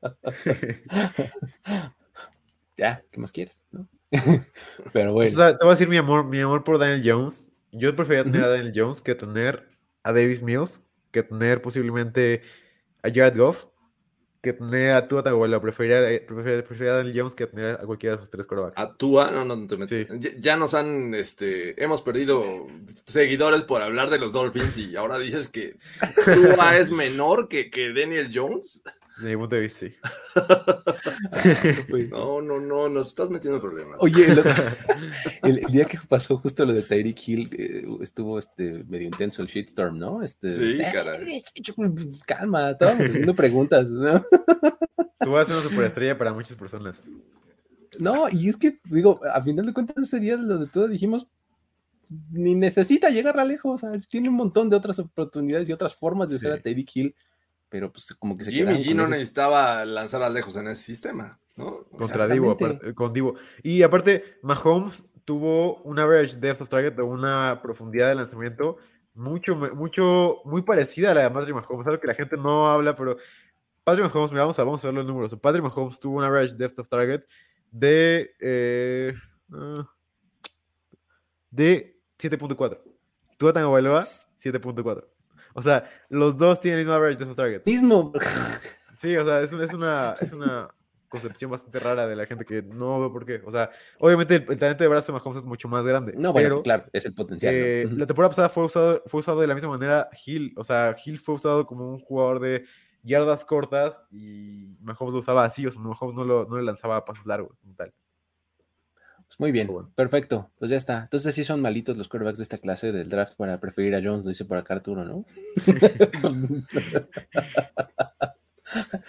C: ya, ¿qué más quieres? no? Pero
E: O
C: bueno.
E: sea, te voy a decir mi amor, mi amor por Daniel Jones. Yo prefería tener a Daniel Jones que tener a Davis Mills, que tener posiblemente a Jared Goff, que tener a Tua Tagovailoa. Preferiría, preferiría, preferiría a Daniel Jones que tener a cualquiera de esos tres quarterbacks.
D: A Tua, no, no, no te.
E: Sí.
D: Ya, ya nos han, este, hemos perdido seguidores por hablar de los Dolphins y ahora dices que Tua es menor que, que Daniel Jones.
E: De mi punto de vista, sí.
D: No, no, no, nos estás metiendo en problemas.
C: Oye, el, el- el día que pasó justo lo de Tyreek Hill, eh, estuvo este, medio intenso el shitstorm, ¿no? Este,
D: Sí,
C: "Eh,
D: caray.
C: Calma, estábamos haciendo preguntas, ¿no?
E: Tú vas a ser una superestrella para muchas personas.
C: No, y es que, digo, a final de cuentas, ese día de lo de todo dijimos, ni necesita llegar a lejos, o sea, tiene un montón de otras oportunidades y otras formas de usar
E: Sí.
C: a Tyreek Hill, pero pues como que se
D: Jimmy
C: quedaron
D: G
C: con
D: no
C: ese-
D: necesitaba lanzar a lejos en ese sistema, ¿no?
E: Contra Divo, con Divo. Y aparte, Mahomes tuvo un average depth of target una profundidad de lanzamiento mucho, mucho, muy parecida a la de Patrick Mahomes, algo que la gente no habla, pero Patrick Mahomes, mira, vamos a, vamos a ver los números. Patrick Mahomes tuvo un average depth of target de, eh, ah, de 7.4. Tua Tagovailoa, 7.4. O sea, los dos tienen el mismo average depth of target.
C: Mismo,
E: Sí, o sea, es, un- es una, es una concepción bastante rara de la gente que no ve por qué. O sea, obviamente el, el talento de Brazo Mahomes es mucho más grande.
C: no, bueno,
E: pero,
C: claro, es el potencial.
E: eh, la temporada pasada fue usado, fue usado de la misma manera Hill. O sea, Hill fue usado como un jugador de yardas cortas y Mahomes lo usaba así. O sea, Mahomes no, lo, no le lanzaba pasos largos como tal.
C: Pues muy bien,
E: bueno.
C: perfecto, pues ya está. Entonces sí son malitos los quarterbacks de esta clase del draft para preferir a Jones, lo dice por acá Arturo, ¿no?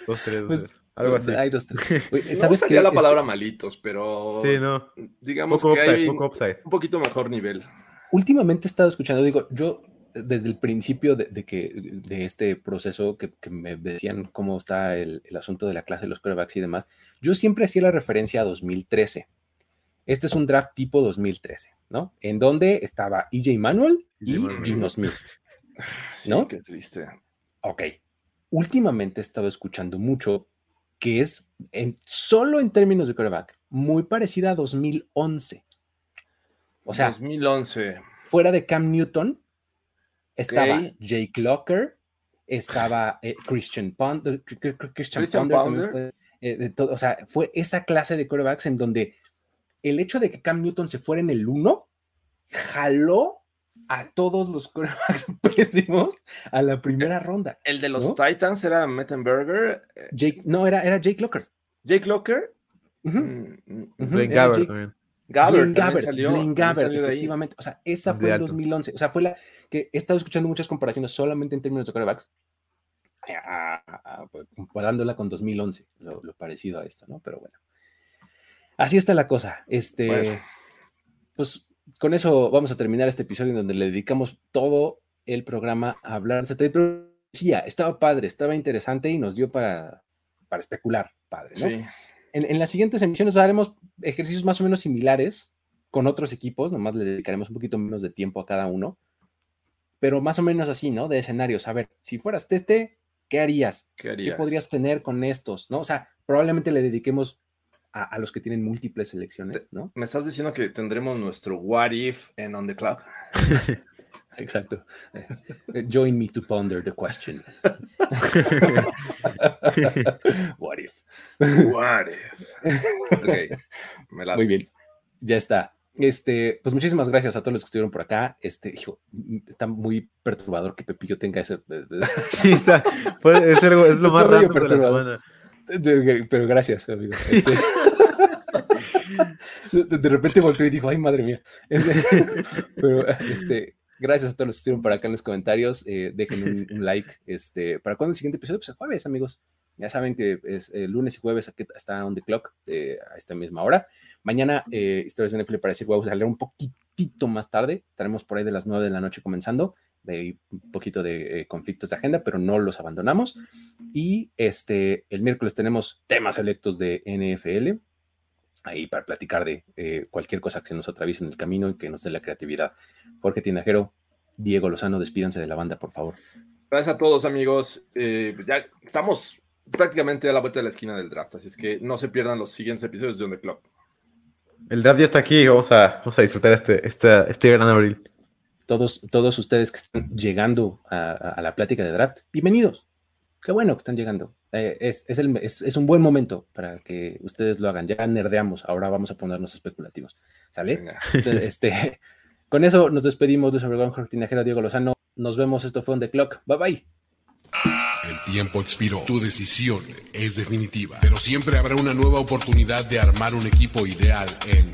E: Dos, tres, dos,
C: Pues.
E: Algo así.
C: Hay dos, tres. Oye, ¿Sabes
D: la
C: Este-
D: palabra malitos, pero
E: Sí, no.
D: digamos
E: Poco
D: que
E: upside,
D: hay
E: poco upside.
D: un poquito mejor nivel.
C: últimamente he estado escuchando, digo, yo desde el principio de, de que de este proceso que, que, me decían cómo está el, el, asunto de la clase de los quarterbacks y demás, yo siempre hacía la referencia a 2013. Este es un draft tipo 2013, ¿no? En donde estaba EJ Manuel y Gino Smith. ¿No?
D: Sí, qué triste.
C: Ok. Últimamente he estado escuchando mucho que es en, solo en términos de quarterback muy parecida a 2011. O sea,
D: 2011.
C: Fuera de Cam Newton, estaba okay. Jake Locker, estaba eh, Christian Ponder, Christian, Christian Ponder, fue, eh, de todo, o sea, fue esa clase de quarterbacks en donde el hecho de que Cam Newton se fuera en el 1 jaló a todos los quarterbacks pésimos a la primera ronda.
D: El de los ¿no? Titans era Mettenberger.
C: Jake, no, era, era Jake Locker.
D: Jake Locker.
E: Uh -huh. mm, Blaine Gabbert Jake, también.
D: Gabbert,
C: Gabbert,
D: salió,
C: Blaine Gabbert
D: salió
C: efectivamente. O sea, esa fue en 2011. O sea, fue la que he estado escuchando muchas comparaciones solamente en términos de quarterbacks, comparándola con 2011, lo, lo, parecido a esta, ¿no? Pero bueno. Así está la cosa. Este, pues, pues con eso vamos a terminar este episodio en donde le dedicamos todo el programa a hablar de trade. Pero sí, estaba padre, estaba interesante y nos dio para, para especular, padre, ¿no?
D: Sí.
C: En, en, las siguientes emisiones haremos ejercicios más o menos similares con otros equipos, nomás le dedicaremos un poquito menos de tiempo a cada uno, pero más o menos así, ¿no? De escenarios. A ver, si fueras Teste, ¿qué harías?
D: ¿Qué, harías?
C: ¿Qué podrías tener con estos? ¿No? O sea, probablemente le dediquemos a, a, los que tienen múltiples selecciones, ¿no?
D: Me estás diciendo que tendremos nuestro What If en On the Clock.
C: Exacto. Join me to ponder the question. What if?
D: What if? Okay. Me la...
C: Muy bien. Ya está. Este, pues muchísimas gracias a todos los que estuvieron por acá. Este, hijo, está muy perturbador que Pepillo tenga ese.
E: Sí, está. Pues es, algo, es lo más raro de la semana.
C: Pero gracias, amigo. Este... de, repente volteó y dijo, ay, madre mía. Este, pero, este, gracias a todos los que estuvieron por acá en los comentarios. Eh, dejen un, un, like. Este, ¿Para cuándo el siguiente episodio? Pues el jueves, amigos. Ya saben que es lunes y jueves aquí está on the clock eh, a esta misma hora. Mañana, eh, Historias de NFL para decir, a salir un poquitito más tarde. Estaremos por ahí de las 9 de la noche comenzando. Hay un poquito de eh, conflictos de agenda, pero no los abandonamos. Y este, el miércoles tenemos temas electos de NFL. Ahí para platicar de eh, cualquier cosa que se nos atraviese en el camino y que nos dé la creatividad. Jorge Tinajero, Diego Lozano, despídanse de la banda, por favor.
D: Gracias a todos, amigos. Eh, ya estamos prácticamente a la vuelta de la esquina del draft, así es que no se pierdan los siguientes episodios de On The Clock.
E: El draft ya está aquí, vamos a, vamos a disfrutar este, este, este gran abril.
C: Todos, todos ustedes que están llegando a, a, la plática de draft, bienvenidos. Qué bueno que están llegando. Eh, es, es, el, es, es, un buen momento para que ustedes lo hagan. Ya nerdeamos, ahora vamos a ponernos especulativos. ¿Sale? Entonces, este, con eso nos despedimos. Luis Obregón, Jorge Tinajero, Diego Lozano. Nos vemos. Esto fue On The Clock. Bye bye.
A: El tiempo expiró. Tu decisión es definitiva. Pero siempre habrá una nueva oportunidad de armar un equipo ideal en